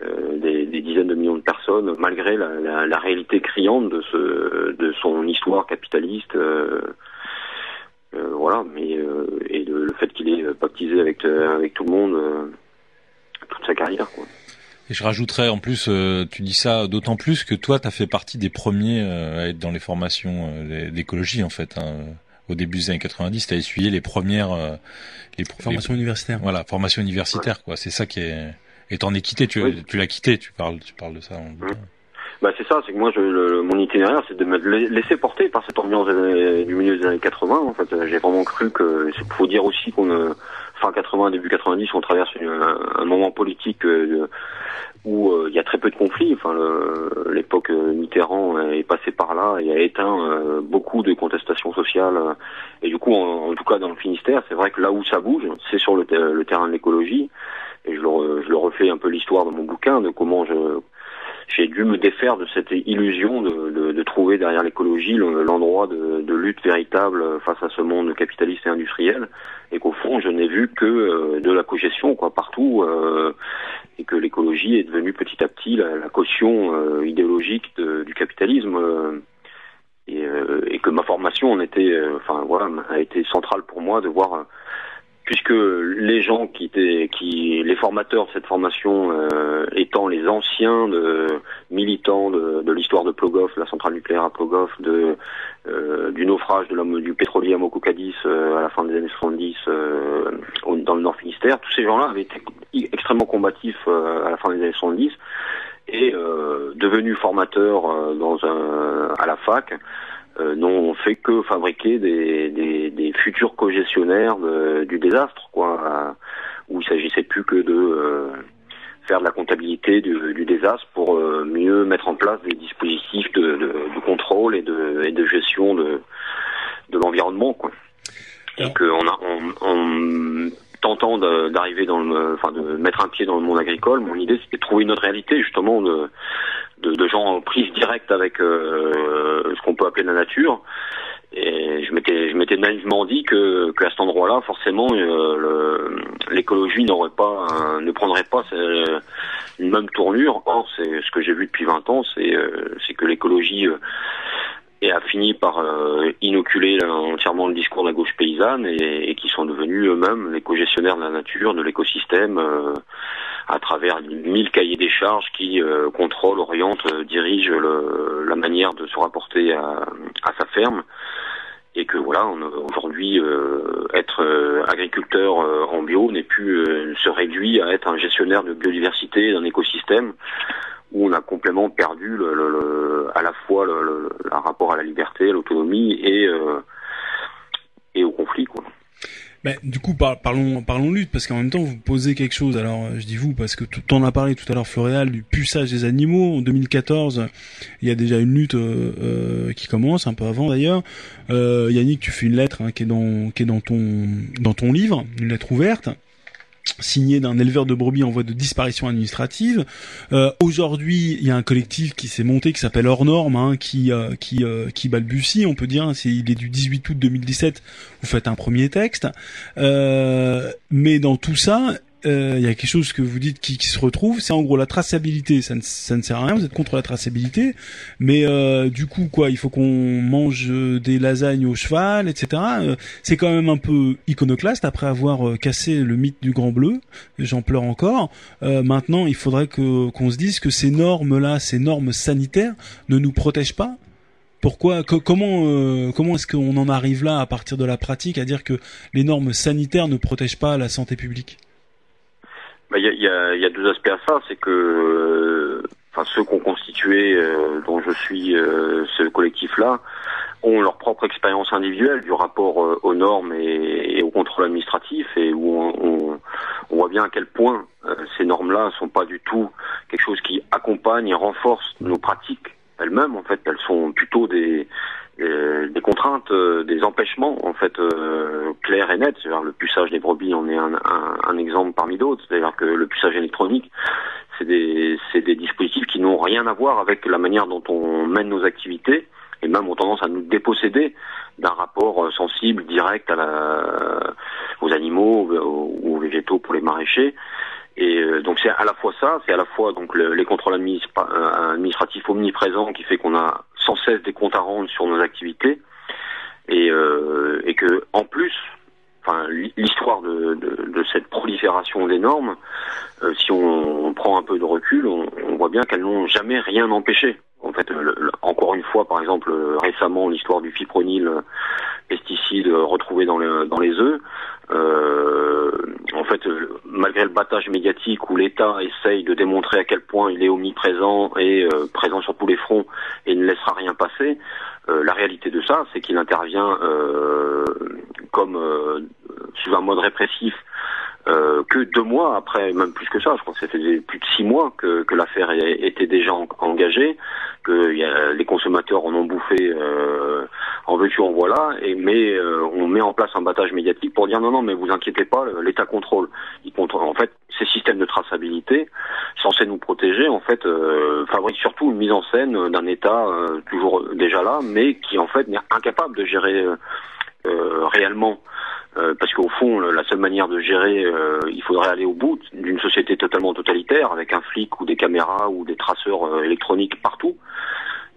euh, des, des, dizaines de millions de personnes, malgré la, la, la, réalité criante de, ce, de son histoire capitaliste. Euh, euh voilà, mais euh, et de, le fait qu'il est baptisé avec avec tout le monde toute sa carrière. Quoi. Et je rajouterais en plus, tu dis ça d'autant plus que toi, tu as fait partie des premiers à être dans les formations d'écologie en fait. Hein au début des années 90, tu as essuyé les premières euh, les formations universitaires. Voilà, formation universitaire quoi. C'est ça qui est et t'en es quitté, tu, tu l'as quitté, tu parles tu parles de ça. Bah c'est ça, c'est que moi je, le, mon itinéraire c'est de me laisser porter par cette ambiance du milieu des années 80 en fait. J'ai vraiment cru que il faut dire aussi qu'on euh, fin 80 début 90 on traverse un, moment politique euh, où euh, il y a très peu de conflits. Enfin, l'époque Mitterrand est passée par là et a éteint beaucoup de contestations sociales. et du coup, en, tout cas dans le Finistère, c'est vrai que là où ça bouge, c'est sur le, terrain de l'écologie. Et je le, je le refais un peu l'histoire dans mon bouquin de comment je j'ai dû me défaire de cette illusion de, de, de trouver derrière l'écologie l'endroit de, de, lutte véritable face à ce monde capitaliste et industriel, et qu'au fond je n'ai vu que euh, de la cogestion quoi partout, euh, et que l'écologie est devenue petit à petit la, la caution euh, idéologique du capitalisme. Et, et, que ma formation en était, enfin voilà, a été centrale pour moi de voir puisque les gens qui étaient, qui, les formateurs de cette formation euh, étant les anciens de, militants de, de l'histoire de Plogoff, la centrale nucléaire à Plogoff, de, euh, du naufrage de la, du pétrolier à Mokokadis euh, à la fin des années 70 euh, dans le Nord Finistère, tous ces gens-là avaient été extrêmement combatifs à la fin des années 70 et devenus formateurs dans un, à la fac euh, n'ont fait que fabriquer des, des, des futurs co-gestionnaires du désastre, quoi, où il s'agissait plus que de euh, faire de la comptabilité du, du désastre pour euh, mieux mettre en place des dispositifs de, de, de contrôle et de, et de gestion de, de l'environnement, quoi. Et qu'on a, on, on, tentant d'arriver dans le, enfin de mettre un pied dans le monde agricole, mon idée c'était de trouver une autre réalité justement de, de, gens en prise directe avec euh, ce qu'on peut appeler la nature. Et je m'étais, je m'étais naïvement dit que, que à cet endroit-là, forcément, euh, l'écologie n'aurait pas, ne prendrait pas une même tournure. Or, c'est ce que j'ai vu depuis 20 ans, c'est, euh, c'est que l'écologie et a fini par euh, inoculer entièrement le discours de la gauche paysanne et, et qui sont devenus eux-mêmes les co-gestionnaires de la nature, de l'écosystème, euh, à travers mille cahiers des charges qui euh, contrôlent, orientent, dirigent le, la manière de se rapporter à, à sa ferme. Et que voilà, aujourd'hui, être agriculteur en bio n'est plus se réduit à être un gestionnaire de biodiversité d'un écosystème où on a complètement perdu le, le, à la fois le, rapport à la liberté, à l'autonomie et euh, et au conflit quoi. Ben, du coup, parlons, parlons lutte, parce qu'en même temps, vous posez quelque chose. Alors, je dis vous, parce que tu en as parlé tout à l'heure, Floréal, du puçage des animaux. En 2014, il y a déjà une lutte euh, euh, qui commence, un peu avant d'ailleurs. Euh, Yannick, tu fais une lettre hein, qui est dans, qui est dans ton, dans ton livre, une lettre ouverte signé d'un éleveur de brebis en voie de disparition administrative. Euh, Aujourd'hui, il y a un collectif qui s'est monté qui s'appelle Hors Norme, hein, qui euh, qui euh, qui balbutie, on peut dire. Il est du 18 août 2017. Vous faites un premier texte, euh, mais dans tout ça, euh, il y a quelque chose que vous dites qui, qui se retrouve, c'est en gros la traçabilité. Ça ne, ça ne sert à rien. Vous êtes contre la traçabilité, mais euh, du coup quoi, il faut qu'on mange des lasagnes au cheval, etc. Euh, c'est quand même un peu iconoclaste après avoir euh, cassé le mythe du Grand Bleu. J'en pleure encore. Euh, maintenant, il faudrait que qu'on se dise que ces normes là, ces normes sanitaires, ne nous protègent pas pourquoi co- comment euh, comment est-ce qu'on en arrive là à partir de la pratique à dire que les normes sanitaires ne protègent pas la santé publique? Il y, a, y a- y a deux aspects à ça, c'est que euh, enfin ceux qui ont constitué, euh, dont je suis euh, ce collectif-là, ont leur propre expérience individuelle du rapport euh, aux normes et, et au contrôle administratif, et où on, on- on voit bien à quel point euh, ces normes-là sont pas du tout quelque chose qui accompagne et renforce nos pratiques elles-mêmes. En fait, elles sont plutôt des des, des contraintes, euh, des empêchements en fait euh, clairs et nets. C'est-à-dire le puçage des brebis en est un, un, un exemple parmi d'autres. C'est-à-dire que le puçage électronique, c'est des, des dispositifs qui n'ont rien à voir avec la manière dont on mène nos activités et même ont tendance à nous déposséder d'un rapport euh, sensible, direct à la, aux animaux aux, aux végétaux pour les maraîchers. Et euh, donc c'est à la fois ça, c'est à la fois donc le- les contrôles euh, administratifs omniprésents qui fait qu'on a sans cesse des comptes à rendre sur nos activités et, euh, et que en plus, enfin l'hi- l'histoire de, de, de cette prolifération des normes, euh, si on, on prend un peu de recul, on, on voit bien qu'elles n'ont jamais rien empêché. En fait, encore une fois, par exemple, euh, récemment, l'histoire du fipronil, euh, pesticide euh, retrouvé dans, le, dans les œufs. euh, en fait, malgré le battage médiatique où l'État essaye de démontrer à quel point il est omniprésent et présent sur tous les fronts et ne laissera rien passer, la réalité de ça, c'est qu'il intervient comme sous un mode répressif euh, que deux mois après, même plus que ça, je crois que ça faisait plus de six mois que, que l'affaire était déjà en- engagée, que y a- les consommateurs en ont bouffé euh, en veux-tu, en voilà, et mais euh, on met en place un battage médiatique pour dire non, non, mais vous inquiétez pas, l'État contrôle. Il contrôle. En fait, ces systèmes de traçabilité, censés nous protéger, en fait, euh, fabriquent surtout une mise en scène d'un État euh, toujours déjà là, mais qui en fait n'est incapable de gérer euh, réellement euh, parce qu'au fond, la seule manière de gérer, euh, il faudrait aller au bout d'une société totalement totalitaire, avec un flic ou des caméras ou des traceurs euh, électroniques partout.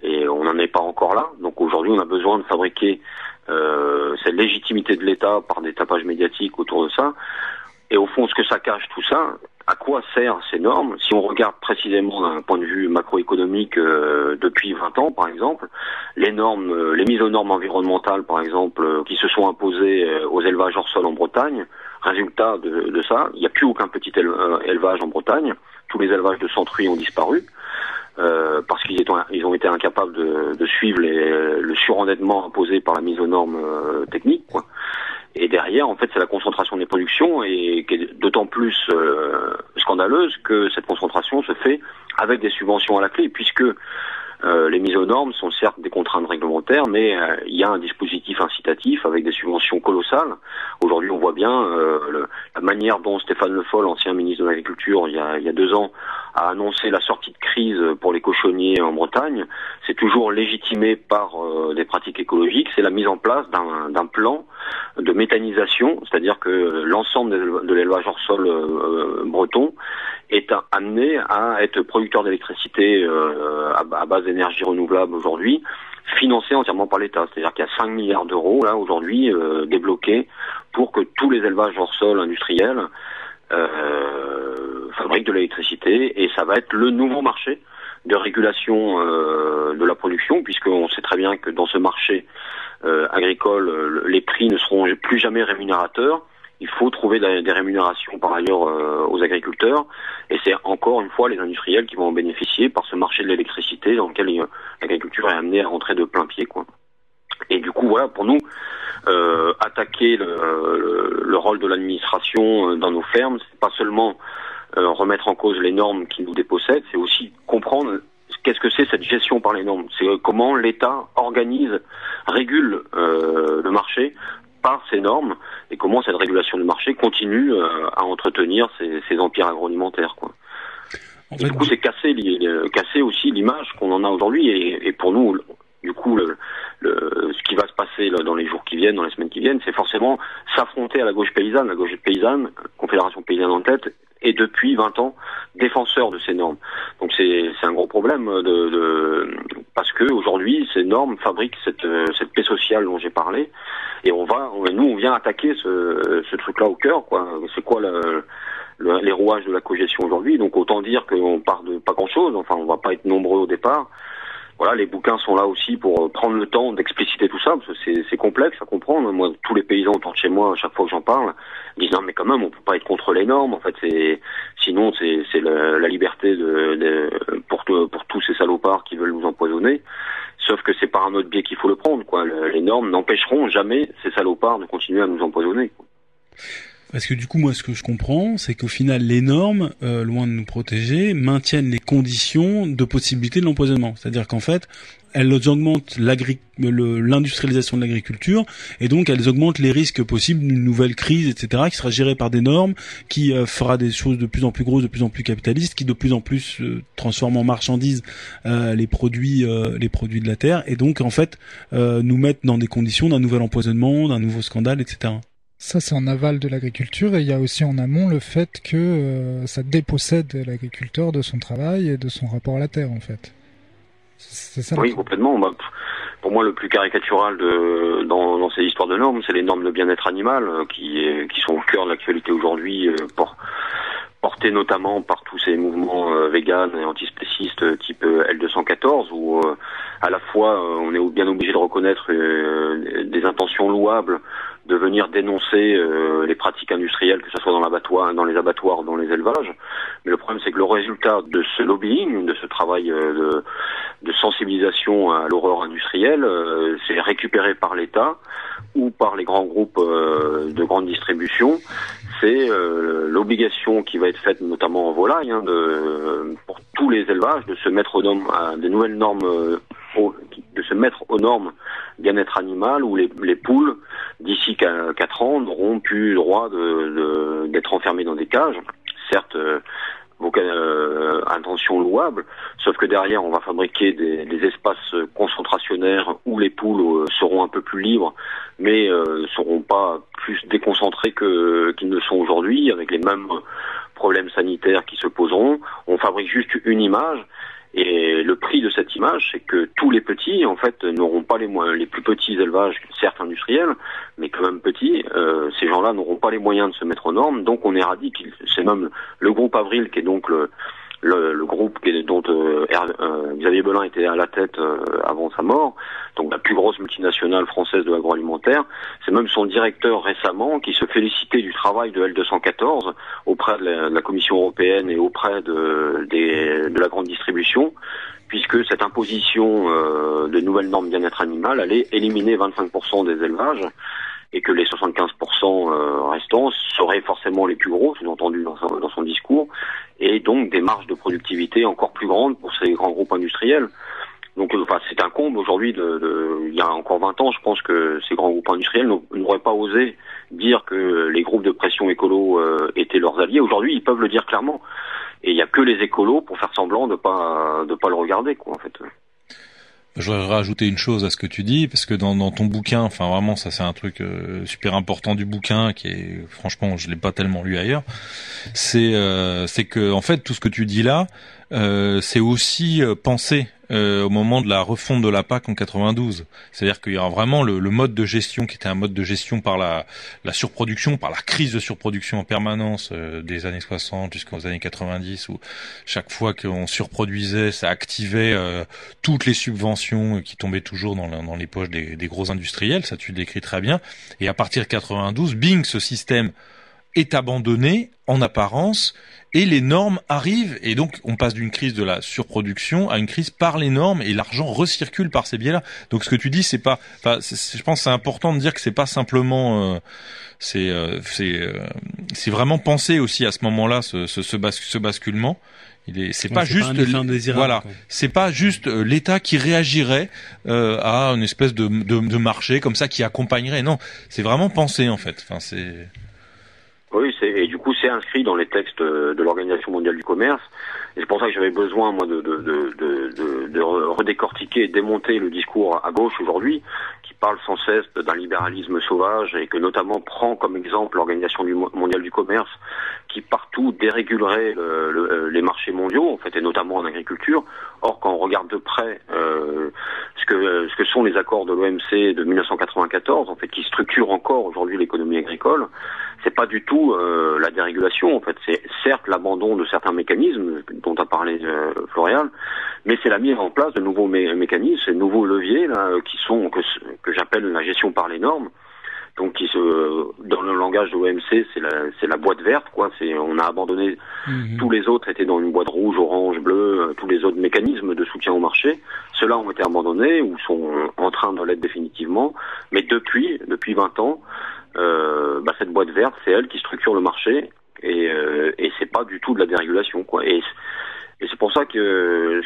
Et on n'en est pas encore là. Donc aujourd'hui, on a besoin de fabriquer euh, cette légitimité de l'État par des tapages médiatiques autour de ça. Et au fond, ce que ça cache tout ça, à quoi servent ces normes Si on regarde précisément d'un point de vue macroéconomique euh, depuis 20 ans, par exemple, les normes, euh, les mises aux normes environnementales, par exemple, euh, qui se sont imposées euh, aux élevages hors sol en Bretagne. Résultat de, de ça, il n'y a plus aucun petit éle- élevage en Bretagne. Tous les élevages de centruits ont disparu. euh, parce qu'ils ils ont été incapables de, de suivre les- le surendettement imposé par la mise aux normes euh, techniques. Quoi. Et derrière, en fait, c'est la concentration des productions et qui est d'autant plus euh, scandaleuse que cette concentration se fait avec des subventions à la clé, puisque euh, les mises aux normes sont certes des contraintes réglementaires, mais euh, il y a un dispositif incitatif avec des subventions colossales. Aujourd'hui, on voit bien euh, la manière dont Stéphane Le Foll, ancien ministre de l'Agriculture, il y, a, il y a deux ans, a annoncé la sortie de crise pour les cochonniers en Bretagne. C'est toujours légitimé par euh, des pratiques écologiques. C'est la mise en place d'un plan de méthanisation, c'est-à-dire que l'ensemble de l'élevage hors sol euh, breton est amené à être producteur d'électricité euh, à, base d'énergie renouvelable aujourd'hui, financé entièrement par l'État. C'est-à-dire qu'il y a 5 milliards d'euros là aujourd'hui euh, débloqués pour que tous les élevages hors sol industriels fabriquent de l'électricité et ça va être le nouveau marché de régulation de la production puisqu'on sait très bien que dans ce marché agricole, euh, les prix ne seront plus jamais rémunérateurs. Il faut trouver des rémunérations par ailleurs euh, aux agriculteurs et c'est encore une fois les industriels qui vont en bénéficier par ce marché de l'électricité dans lequel euh, l'agriculture est amenée à rentrer de plein pied quoi. Et du coup voilà pour nous euh, attaquer le, le- le rôle de l'administration euh, dans nos fermes, c'est pas seulement euh, remettre en cause les normes qui nous dépossèdent, c'est aussi comprendre qu'est-ce que c'est cette gestion par les normes? C'est euh, comment l'État organise, régule euh, le marché par ces normes et comment cette régulation du marché continue euh, à entretenir ces, ces empires agroalimentaires. Quoi. En Et fait, du coup, c'est casser, casser aussi l'image qu'on en a aujourd'hui. Et, et pour nous, du coup, le, le- ce qui va se passer là, dans les jours qui viennent, dans les semaines qui viennent, c'est forcément s'affronter à la gauche paysanne. La gauche paysanne, Confédération paysanne en tête, est depuis 20 ans défenseur de ces normes. Donc c'est un gros problème de, de parce que aujourd'hui ces normes fabriquent cette, cette paix sociale dont j'ai parlé et on va nous on vient attaquer ce, ce truc là au cœur quoi. C'est quoi le, le, les rouages de la cogestion aujourd'hui? Donc autant dire qu'on part de pas grand chose. Enfin on va pas être nombreux au départ voilà, les bouquins sont là aussi pour euh, prendre le temps d'expliciter tout ça, parce que c'est complexe à comprendre. Moi, tous les paysans autour de chez moi, à chaque fois que j'en parle, disent non, mais quand même, on peut pas être contre les normes. En fait, c'est sinon c'est la, la liberté de, de, pour pour tous ces salopards qui veulent nous empoisonner. Sauf que c'est par un autre biais qu'il faut le prendre. Quoi. les normes n'empêcheront jamais ces salopards de continuer à nous empoisonner. Parce que du coup, moi, ce que je comprends, c'est qu'au final, les normes, euh, loin de nous protéger, maintiennent les conditions de possibilité de l'empoisonnement. C'est-à-dire qu'en fait, elles augmentent l'industrialisation de l'agriculture et donc elles augmentent les risques possibles d'une nouvelle crise, etc., qui sera gérée par des normes, qui euh, fera des choses de plus en plus grosses, de plus en plus capitalistes, qui de plus en plus euh, en marchandises euh, les produits, les produits de la terre, et donc en fait nous mettent dans des conditions d'un nouvel empoisonnement, d'un nouveau scandale, etc. Ça, c'est en aval de l'agriculture et il y a aussi en amont le fait que euh, ça dépossède l'agriculteur de son travail et de son rapport à la terre, en fait. C'est ça Oui, complètement. Bah, pour moi, le plus caricatural de, dans, dans ces histoires de normes, c'est les normes de bien-être animal euh, qui, qui sont au cœur de l'actualité aujourd'hui, euh, pour, portées notamment par tous ces mouvements euh, véganes et antispécistes type L214, où à la fois on est bien obligé de reconnaître des intentions louables de venir dénoncer euh, les pratiques industrielles, que ce soit dans l'abattoir, dans les abattoirs, dans les élevages. Mais le problème, c'est que le résultat de ce lobbying, de ce travail euh, de, de, sensibilisation à l'horreur industrielle, euh, c'est récupéré par l'État ou par les grands groupes de grande distribution. C'est l'obligation qui va être faite, notamment en volaille, hein, de, pour tous les élevages, de se mettre aux normes, à des nouvelles normes de se mettre aux normes bien-être animal où les, les poules, d'ici 4 ans, n'auront plus le droit d'être enfermées dans des cages. Certes, euh, euh, intention louable, sauf que derrière on va fabriquer des, espaces concentrationnaires où les poules euh, seront un peu plus libres, mais ne seront pas plus déconcentrés que qu'ils ne sont aujourd'hui, avec les mêmes problèmes sanitaires qui se poseront. On fabrique juste une image et le prix de cette image, c'est que tous les petits, en fait, n'auront pas les moyens, les plus petits élevages, certes industriels, mais quand même petits, euh, ces gens-là n'auront pas les moyens de se mettre aux normes, donc on éradique. C'est même le groupe Avril qui est donc le, le, le groupe dont euh, euh, Xavier Belin était à la tête euh, avant sa mort, donc la plus grosse multinationale française de l'agroalimentaire, c'est même son directeur récemment qui se félicitait du travail de L214 auprès de la, Commission européenne et auprès de, de la grande distribution, puisque cette imposition de nouvelles normes bien-être animal allait éliminer 25% des élevages et que les 75% restants seraient forcément les plus gros, sous-entendu dans son discours, et donc des marges de productivité encore plus grandes pour ces grands groupes industriels. Donc euh, enfin, c'est un comble aujourd'hui. De, il y a encore 20 ans, je pense que ces grands groupes industriels n'auraient pas osé dire que les groupes de pression écolo euh, étaient leurs alliés. Aujourd'hui, ils peuvent le dire clairement. Et il n'y a que les écolos pour faire semblant de pas de pas le regarder, quoi, en fait. Je voudrais rajouter une chose à ce que tu dis, parce que dans, ton bouquin, enfin vraiment, ça c'est un truc euh, super important du bouquin, qui est franchement, je l'ai pas tellement lu ailleurs. C'est euh, que en fait tout ce que tu dis là, euh, c'est aussi pensé euh, au moment de la refonte de la PAC en 92. C'est-à-dire qu'il y a vraiment le, mode de gestion qui était un mode de gestion par la, la surproduction, par la crise de surproduction en permanence euh, des années 60 jusqu'aux années 90, où chaque fois qu'on surproduisait, ça activait euh, toutes les subventions qui tombaient toujours dans, dans les poches des, des gros industriels. Ça, tu le décris très bien. Et à partir de 92, bing, ce système est abandonné en apparence et les normes arrivent et donc on passe d'une crise de la surproduction à une crise par les normes et l'argent recircule par ces biais-là. Donc ce que tu dis c'est pas, je pense c'est important de dire que c'est pas simplement euh, c'est euh, c'est euh, c'est vraiment penser aussi à ce moment-là ce ce, ce, basculement. Il est, c'est pas juste, voilà, c'est pas juste l'État qui réagirait à une espèce de, de, de marché comme ça qui accompagnerait. Non, c'est vraiment penser en fait. Enfin, c'est oui, et du coup c'est inscrit dans les textes de l'Organisation mondiale du commerce. Et c'est pour ça que j'avais besoin moi de, de, de, de, redécortiquer démonter le discours à gauche aujourd'hui, qui parle sans cesse d'un libéralisme sauvage et que notamment prend comme exemple l'Organisation mondiale du commerce qui partout dérégulerait le, les marchés mondiaux, en fait, et notamment en agriculture. Or, quand on regarde de près euh, ce, que, ce que sont les accords de l'OMC de 1994, en fait, qui structurent encore aujourd'hui l'économie agricole, c'est pas du tout euh, la dérégulation. En fait, c'est certes l'abandon de certains mécanismes dont a parlé euh, Florian, mais c'est la mise en place de nouveaux mécanismes, ces nouveaux leviers là, qui sont que, que j'appelle la gestion par les normes. Donc, qui se, dans le langage de l'OMC, c'est la, la boîte verte, quoi. C'est, on a abandonné Mhm. tous les autres étaient dans une boîte rouge, orange, bleue, euh, tous les autres mécanismes de soutien au marché. Ceux-là ont été abandonnés ou sont en train de l'être définitivement. Mais depuis, depuis 20 ans, euh, bah, cette boîte verte, c'est elle qui structure le marché et, euh, et c'est pas du tout de la dérégulation, quoi. Et, c'est pour ça que,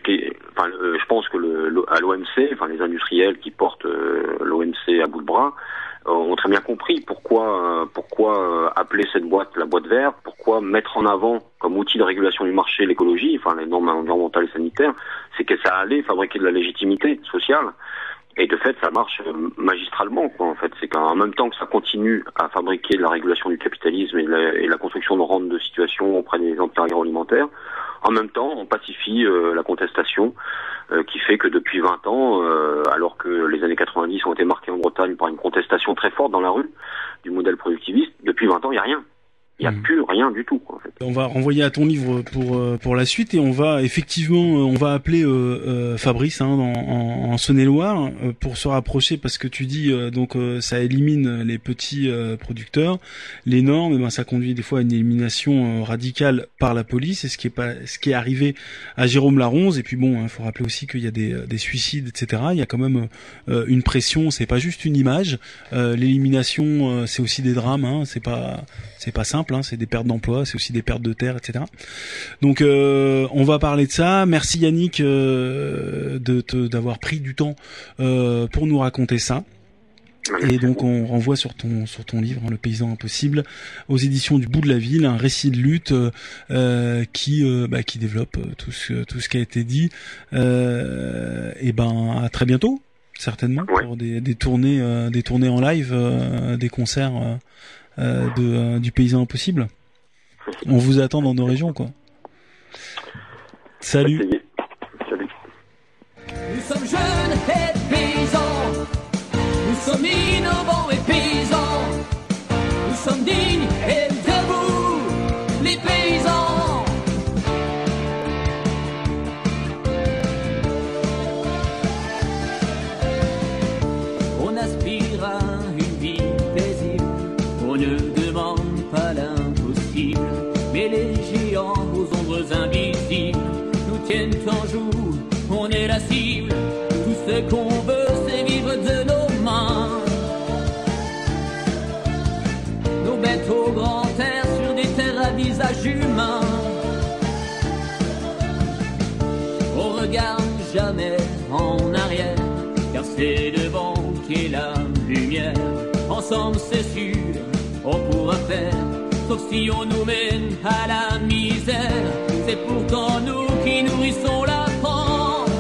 enfin, je pense que le, à l'OMC, enfin les industriels qui portent euh, l'OMC à bout de bras, euh, ont très bien compris pourquoi euh, pourquoi appeler cette boîte la boîte verte, pourquoi mettre en avant comme outil de régulation du marché l'écologie, enfin les normes environnementales et sanitaires, c'est que ça allait fabriquer de la légitimité sociale. Et de fait, ça marche euh, magistralement, quoi. En fait, c'est qu'en même temps que ça continue à fabriquer la régulation du capitalisme et la, et la construction de rentes de situation auprès des empires agroalimentaires, en même temps, on pacifie euh, la contestation, euh, qui fait que depuis 20 ans, euh, alors que les années 90 ont été marquées en Bretagne par une contestation très forte dans la rue du modèle productiviste, depuis 20 ans, il n'y a rien. Il n'y a plus rien du tout, quoi, en fait. On va renvoyer à ton livre pour euh, pour la suite et on va effectivement euh, on va appeler euh, euh, Fabrice hein, dans, en, en Saône-et-Loire euh, pour se rapprocher parce que tu dis euh, donc euh, ça élimine les petits euh, producteurs, les normes, ben ça conduit des fois à une élimination radicale par la police. Et ce qui est pas ce qui est arrivé à Jérôme Laronze. Et puis bon il faut rappeler aussi qu'il y a des, des suicides etc. Il y a quand même euh, une pression, c'est pas juste une image, Euh, l'élimination euh, c'est aussi des drames, hein, c'est pas c'est pas simple, hein, c'est des pertes d'emploi, c'est aussi des pertes de terre, etc. Donc euh, on va parler de ça. Merci Yannick euh, de d'avoir pris du temps euh, pour nous raconter ça. Et donc on renvoie sur ton sur ton livre, hein, Le paysan impossible, aux éditions du bout de la ville, un récit de lutte euh, qui euh, bah, qui développe tout ce tout ce qui a été dit. Euh, et ben à très bientôt, certainement pour des, des tournées des tournées en live, des concerts de euh, du paysan impossible. On vous attend dans nos régions quoi. Salut. Nous sommes jeunes et paysans. Nous sommes innovants et paysans. Nous sommes dignes regarde jamais en arrière, car c'est devant qu'est la lumière. Ensemble, c'est sûr, on pourra faire, sauf si on nous mène à la misère. C'est pourtant nous qui nourrissons la France.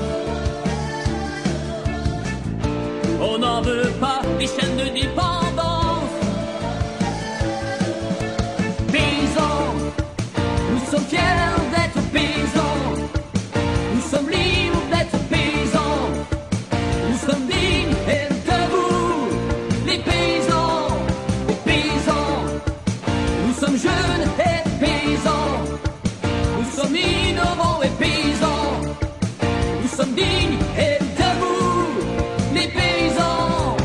On n'en veut pas des chaînes de dépendance. Paysans, nous sommes fiers innovants et paysans. Nous sommes dignes et debout, les paysans.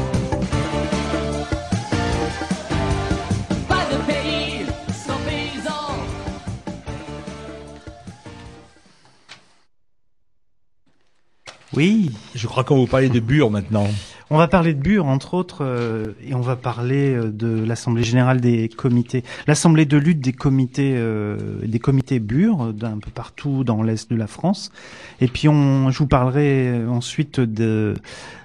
Pas de pays sans paysans. Oui. Je crois qu'on vous parler de Bure maintenant. On va parler de Bure, entre autres, euh, et on va parler euh, de l'Assemblée générale des comités, l'Assemblée de lutte des comités, euh, des comités Bure, d'un peu partout dans l'est de la France. Et puis, je vous parlerai ensuite de,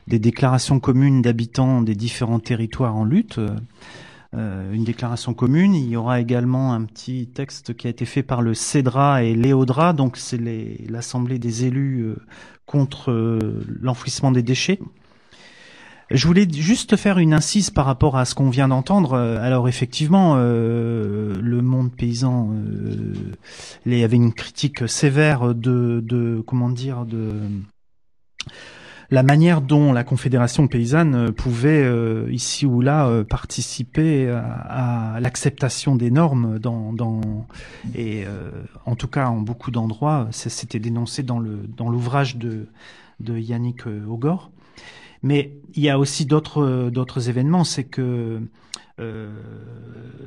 des déclarations communes d'habitants des différents territoires en lutte. Une déclaration commune. Il y aura également un petit texte qui a été fait par le CEDRA et l'EODRA, donc c'est l'Assemblée des élus contre l'enfouissement des déchets. Je voulais juste faire une incise par rapport à ce qu'on vient d'entendre. Alors effectivement, euh, le monde paysan, euh, avait une critique sévère de, comment dire, de la manière dont la Confédération paysanne pouvait euh, ici ou là euh, participer à, l'acceptation des normes dans, et euh, en tout cas en beaucoup d'endroits, c'était dénoncé dans l'ouvrage de de Yannick Ogor. Mais il y a aussi d'autres d'autres événements, c'est que euh,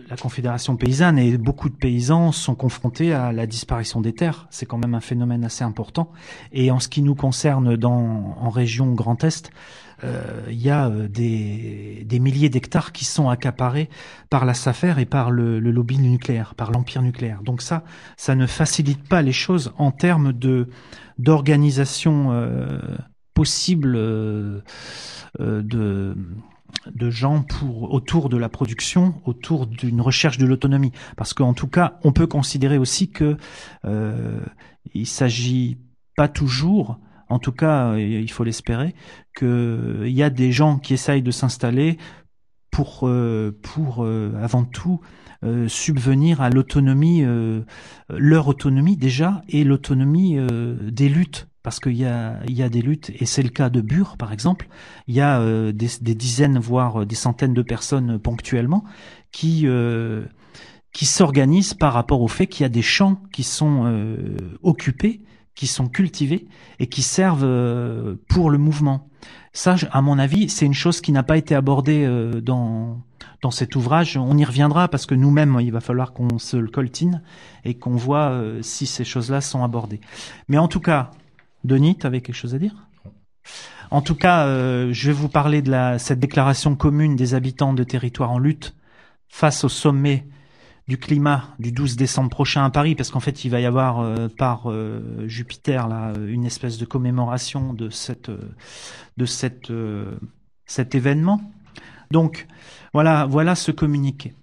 la Confédération paysanne et beaucoup de paysans sont confrontés à la disparition des terres. C'est quand même un phénomène assez important. Et en ce qui nous concerne dans, en région Grand Est, euh, il y a euh, des, des milliers d'hectares qui sont accaparés par la SAFER et par le, le lobby nucléaire, par l'empire nucléaire. Donc ça, ça ne facilite pas les choses en termes de d'organisation euh, possible euh, de de gens pour autour de la production, autour d'une recherche de l'autonomie. Parce qu'en tout cas, on peut considérer aussi que euh, il s'agit pas toujours, en tout cas, il faut l'espérer, qu'il y a des gens qui essayent de s'installer pour, euh, pour euh, avant tout euh, subvenir à l'autonomie, leur autonomie déjà, et l'autonomie des luttes parce qu'il y a, y a des luttes, et c'est le cas de Bure, par exemple, il y a euh, des, dizaines, voire des centaines de personnes ponctuellement qui, euh, qui s'organisent par rapport au fait qu'il y a des champs qui sont euh, occupés, qui sont cultivés et qui servent pour le mouvement. Ça, à mon avis, c'est une chose qui n'a pas été abordée dans, dans cet ouvrage. On y reviendra parce que nous-mêmes, il va falloir qu'on se le coltine et qu'on voit si ces choses-là sont abordées. Mais en tout cas, Denis, tu avais quelque chose à dire? En tout cas, euh, je vais vous parler de cette déclaration commune des habitants de territoires en lutte face au sommet du climat du 12 décembre prochain à Paris, parce qu'en fait, il va y avoir euh, par euh, Jupiter une espèce de commémoration de cet événement. Donc voilà, voilà ce communiqué.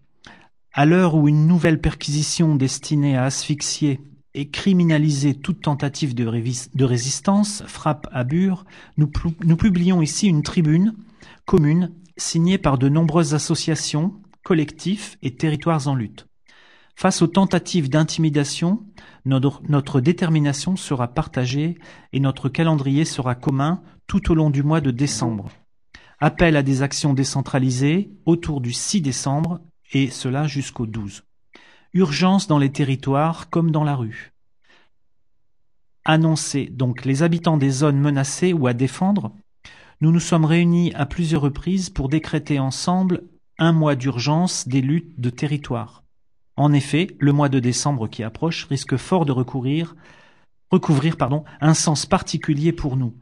À l'heure où une nouvelle perquisition destinée à asphyxier et criminaliser toute tentative de, résistance, frappe à Bure, nous, publions ici une tribune commune signée par de nombreuses associations, collectifs et territoires en lutte. Face aux tentatives d'intimidation, notre, notre, détermination sera partagée et notre calendrier sera commun tout au long du mois de décembre. Appel à des actions décentralisées autour du 6 décembre et cela jusqu'au 12. Urgence dans les territoires comme dans la rue. Annoncer donc les habitants des zones menacées ou à défendre, nous nous sommes réunis à plusieurs reprises pour décréter ensemble un mois d'urgence des luttes de territoire. En effet, le mois de décembre qui approche risque fort de recouvrir un sens particulier pour nous,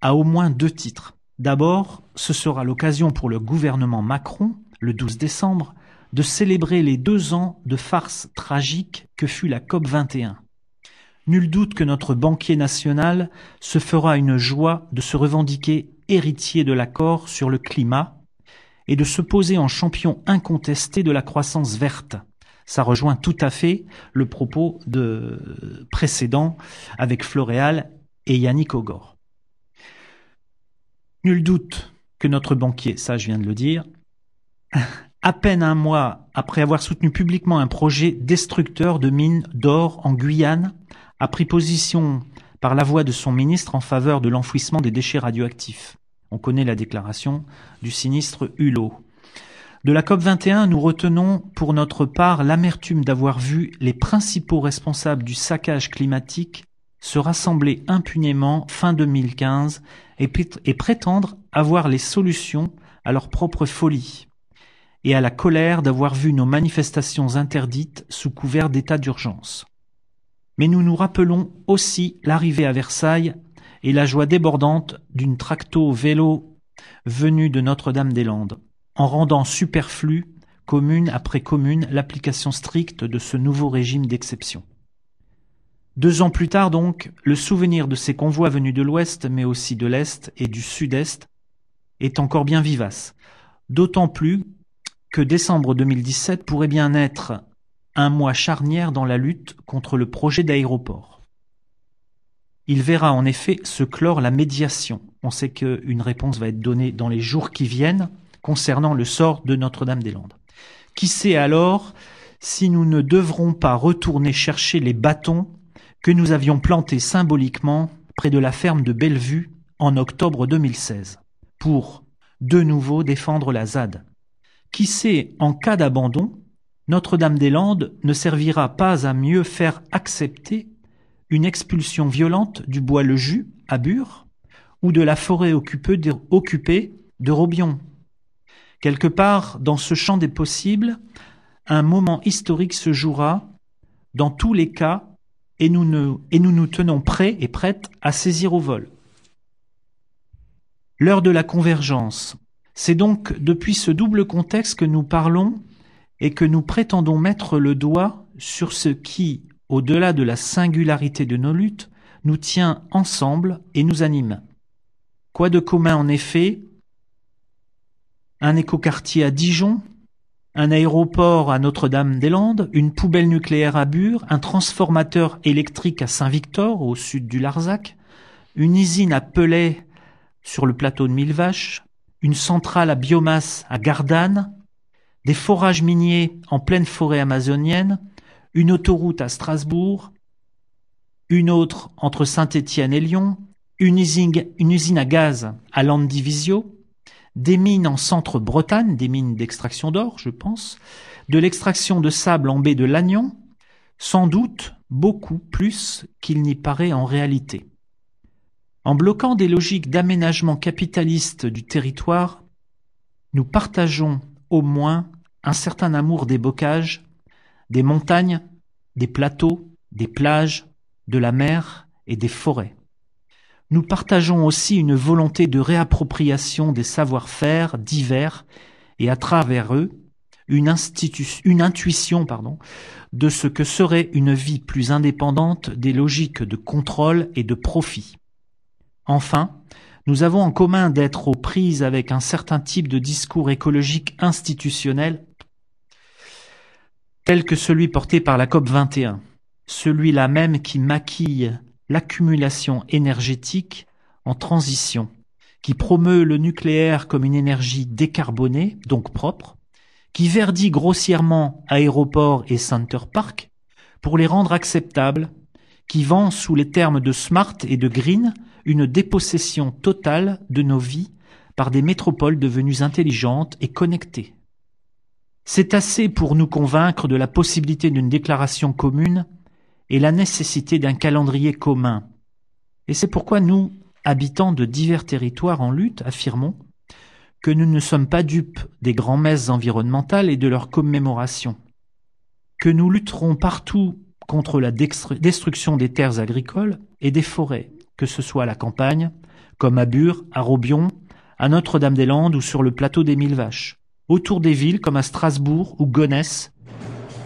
à au moins deux titres. D'abord, ce sera l'occasion pour le gouvernement Macron, le 12 décembre, de célébrer les deux ans de farce tragique que fut la COP 21. Nul doute que notre banquier national se fera une joie de se revendiquer héritier de l'accord sur le climat et de se poser en champion incontesté de la croissance verte. Ça rejoint tout à fait le propos de précédent avec Floréal et Yannick Ogor. Nul doute que notre banquier, ça je viens de le dire, à peine un mois après avoir soutenu publiquement un projet destructeur de mines d'or en Guyane, a pris position par la voix de son ministre en faveur de l'enfouissement des déchets radioactifs. On connaît la déclaration du sinistre Hulot. De la COP 21, nous retenons pour notre part l'amertume d'avoir vu les principaux responsables du saccage climatique se rassembler impunément fin 2015 et, et prétendre avoir les solutions à leur propre folie et à la colère d'avoir vu nos manifestations interdites sous couvert d'état d'urgence. Mais nous nous rappelons aussi l'arrivée à Versailles et la joie débordante d'une tracto vélo venue de Notre-Dame-des-Landes, en rendant superflu, commune après commune, l'application stricte de ce nouveau régime d'exception. Deux ans plus tard donc, le souvenir de ces convois venus de l'Ouest, mais aussi de l'Est et du Sud-Est, est encore bien vivace, d'autant plus que décembre 2017 pourrait bien être un mois charnière dans la lutte contre le projet d'aéroport. il verra en effet se clore la médiation. On sait qu'une réponse va être donnée dans les jours qui viennent concernant le sort de Notre-Dame-des-Landes. Qui sait alors si nous ne devrons pas retourner chercher les bâtons que nous avions plantés symboliquement près de la ferme de Bellevue en octobre 2016 pour de nouveau défendre la ZAD? Qui sait, en cas d'abandon, Notre-Dame-des-Landes ne servira pas à mieux faire accepter une expulsion violente du bois le jus à Bure ou de la forêt occupée de, Robion. Quelque part dans ce champ des possibles, un moment historique se jouera dans tous les cas et nous, nous nous tenons prêts et prêtes à saisir au vol. L'heure de la convergence. C'est donc depuis ce double contexte que nous parlons et que nous prétendons mettre le doigt sur ce qui, au-delà de la singularité de nos luttes, nous tient ensemble et nous anime. Quoi de commun en effet? Un écoquartier à Dijon, un aéroport à Notre-Dame-des-Landes, une poubelle nucléaire à Bure, un transformateur électrique à Saint-Victor, au sud du Larzac, une usine à Pelay sur le plateau de Millevaches, une centrale à biomasse à Gardanne, des forages miniers en pleine forêt amazonienne, une autoroute à Strasbourg, une autre entre Saint-Étienne et Lyon, une usine, une usine à gaz à Landivisio, des mines en centre-Bretagne, des mines d'extraction d'or, je pense, de l'extraction de sable en baie de Lannion, sans doute beaucoup plus qu'il n'y paraît en réalité. En bloquant des logiques d'aménagement capitaliste du territoire, nous partageons au moins un certain amour des bocages, des montagnes, des plateaux, des plages, de la mer et des forêts. Nous partageons aussi une volonté de réappropriation des savoir-faire divers et à travers eux une, intuition de ce que serait une vie plus indépendante des logiques de contrôle et de profit. Enfin, nous avons en commun d'être aux prises avec un certain type de discours écologique institutionnel tel que celui porté par la COP 21, celui-là même qui maquille l'accumulation énergétique en transition, qui promeut le nucléaire comme une énergie décarbonée, donc propre, qui verdit grossièrement aéroports et Center Park pour les rendre acceptables, qui vend sous les termes de smart et de green une dépossession totale de nos vies par des métropoles devenues intelligentes et connectées. C'est assez pour nous convaincre de la possibilité d'une déclaration commune et la nécessité d'un calendrier commun. Et c'est pourquoi nous, habitants de divers territoires en lutte, affirmons que nous ne sommes pas dupes des grands-messes environnementales et de leurs commémorations, que nous lutterons partout contre la destruction des terres agricoles et des forêts, que ce soit à la campagne, comme à Bure, à Robion, à Notre-Dame-des-Landes ou sur le plateau des Mille Vaches, autour des villes comme à Strasbourg ou Gonesse,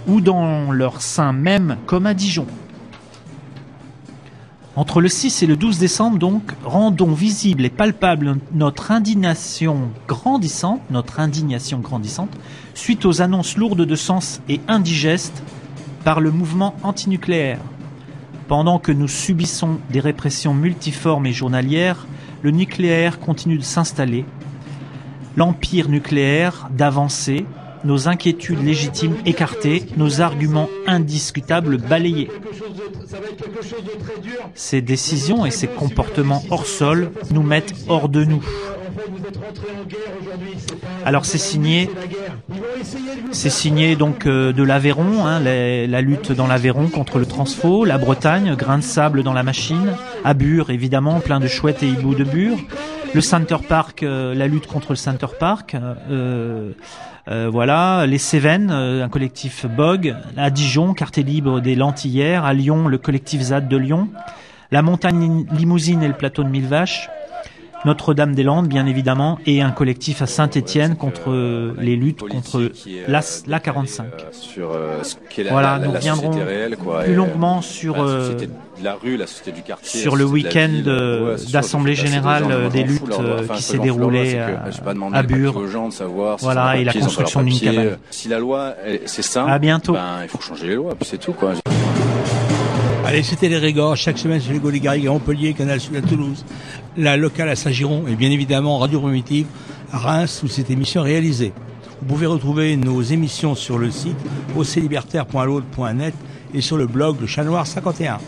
ou dans leur sein même comme à Dijon. Entre le 6 et le 12 décembre, donc, rendons visible et palpable notre indignation grandissante, notre indignation grandissante, suite aux annonces lourdes de sens et indigestes par le mouvement antinucléaire. Pendant que nous subissons des répressions multiformes et journalières, le nucléaire continue de s'installer. L'empire nucléaire d'avancer, nos inquiétudes légitimes écartées, nos arguments indiscutables balayés. Ces décisions et ces comportements hors sol nous mettent hors de nous. Alors c'est signé, c'est signé donc euh, de l'Aveyron, hein, la, lutte dans l'Aveyron contre le transfo, la Bretagne, grain de sable dans la machine, à Bure évidemment, plein de chouettes et hiboux de Bure, le Center Park, euh, la lutte contre le Center Park, euh, euh, voilà, les Cévennes, un collectif Bog, à Dijon, quartier libre des Lentillères, à Lyon, le collectif ZAD de Lyon, la montagne limousine et le plateau de Mille Vaches, notre-Dame-des-Landes, bien évidemment, et un collectif à Saint-Étienne contre euh, les luttes contre la, la 45. Sur ce qu'est la, voilà, nous reviendrons plus longuement sur la euh, société de la rue, la société du quartier, sur la le week-end euh, d'assemblée générale des euh, luttes euh, qui s'est déroulée à, Bure. aux gens de savoir si Voilà, et la construction d'une cabane. Si la loi, c'est ça, À bientôt. ben, il faut changer les lois, puis c'est tout, quoi. Allez, c'était les Régors, chaque semaine sur les Gaules Garrigues à Montpellier, Canal Sud à Toulouse, la locale à Saint-Giron et bien évidemment Radio Primitive à Reims où cette émission est réalisée. Vous pouvez retrouver nos émissions sur le site oclibertaire.load.net et sur le blog Le Chat Noir 51.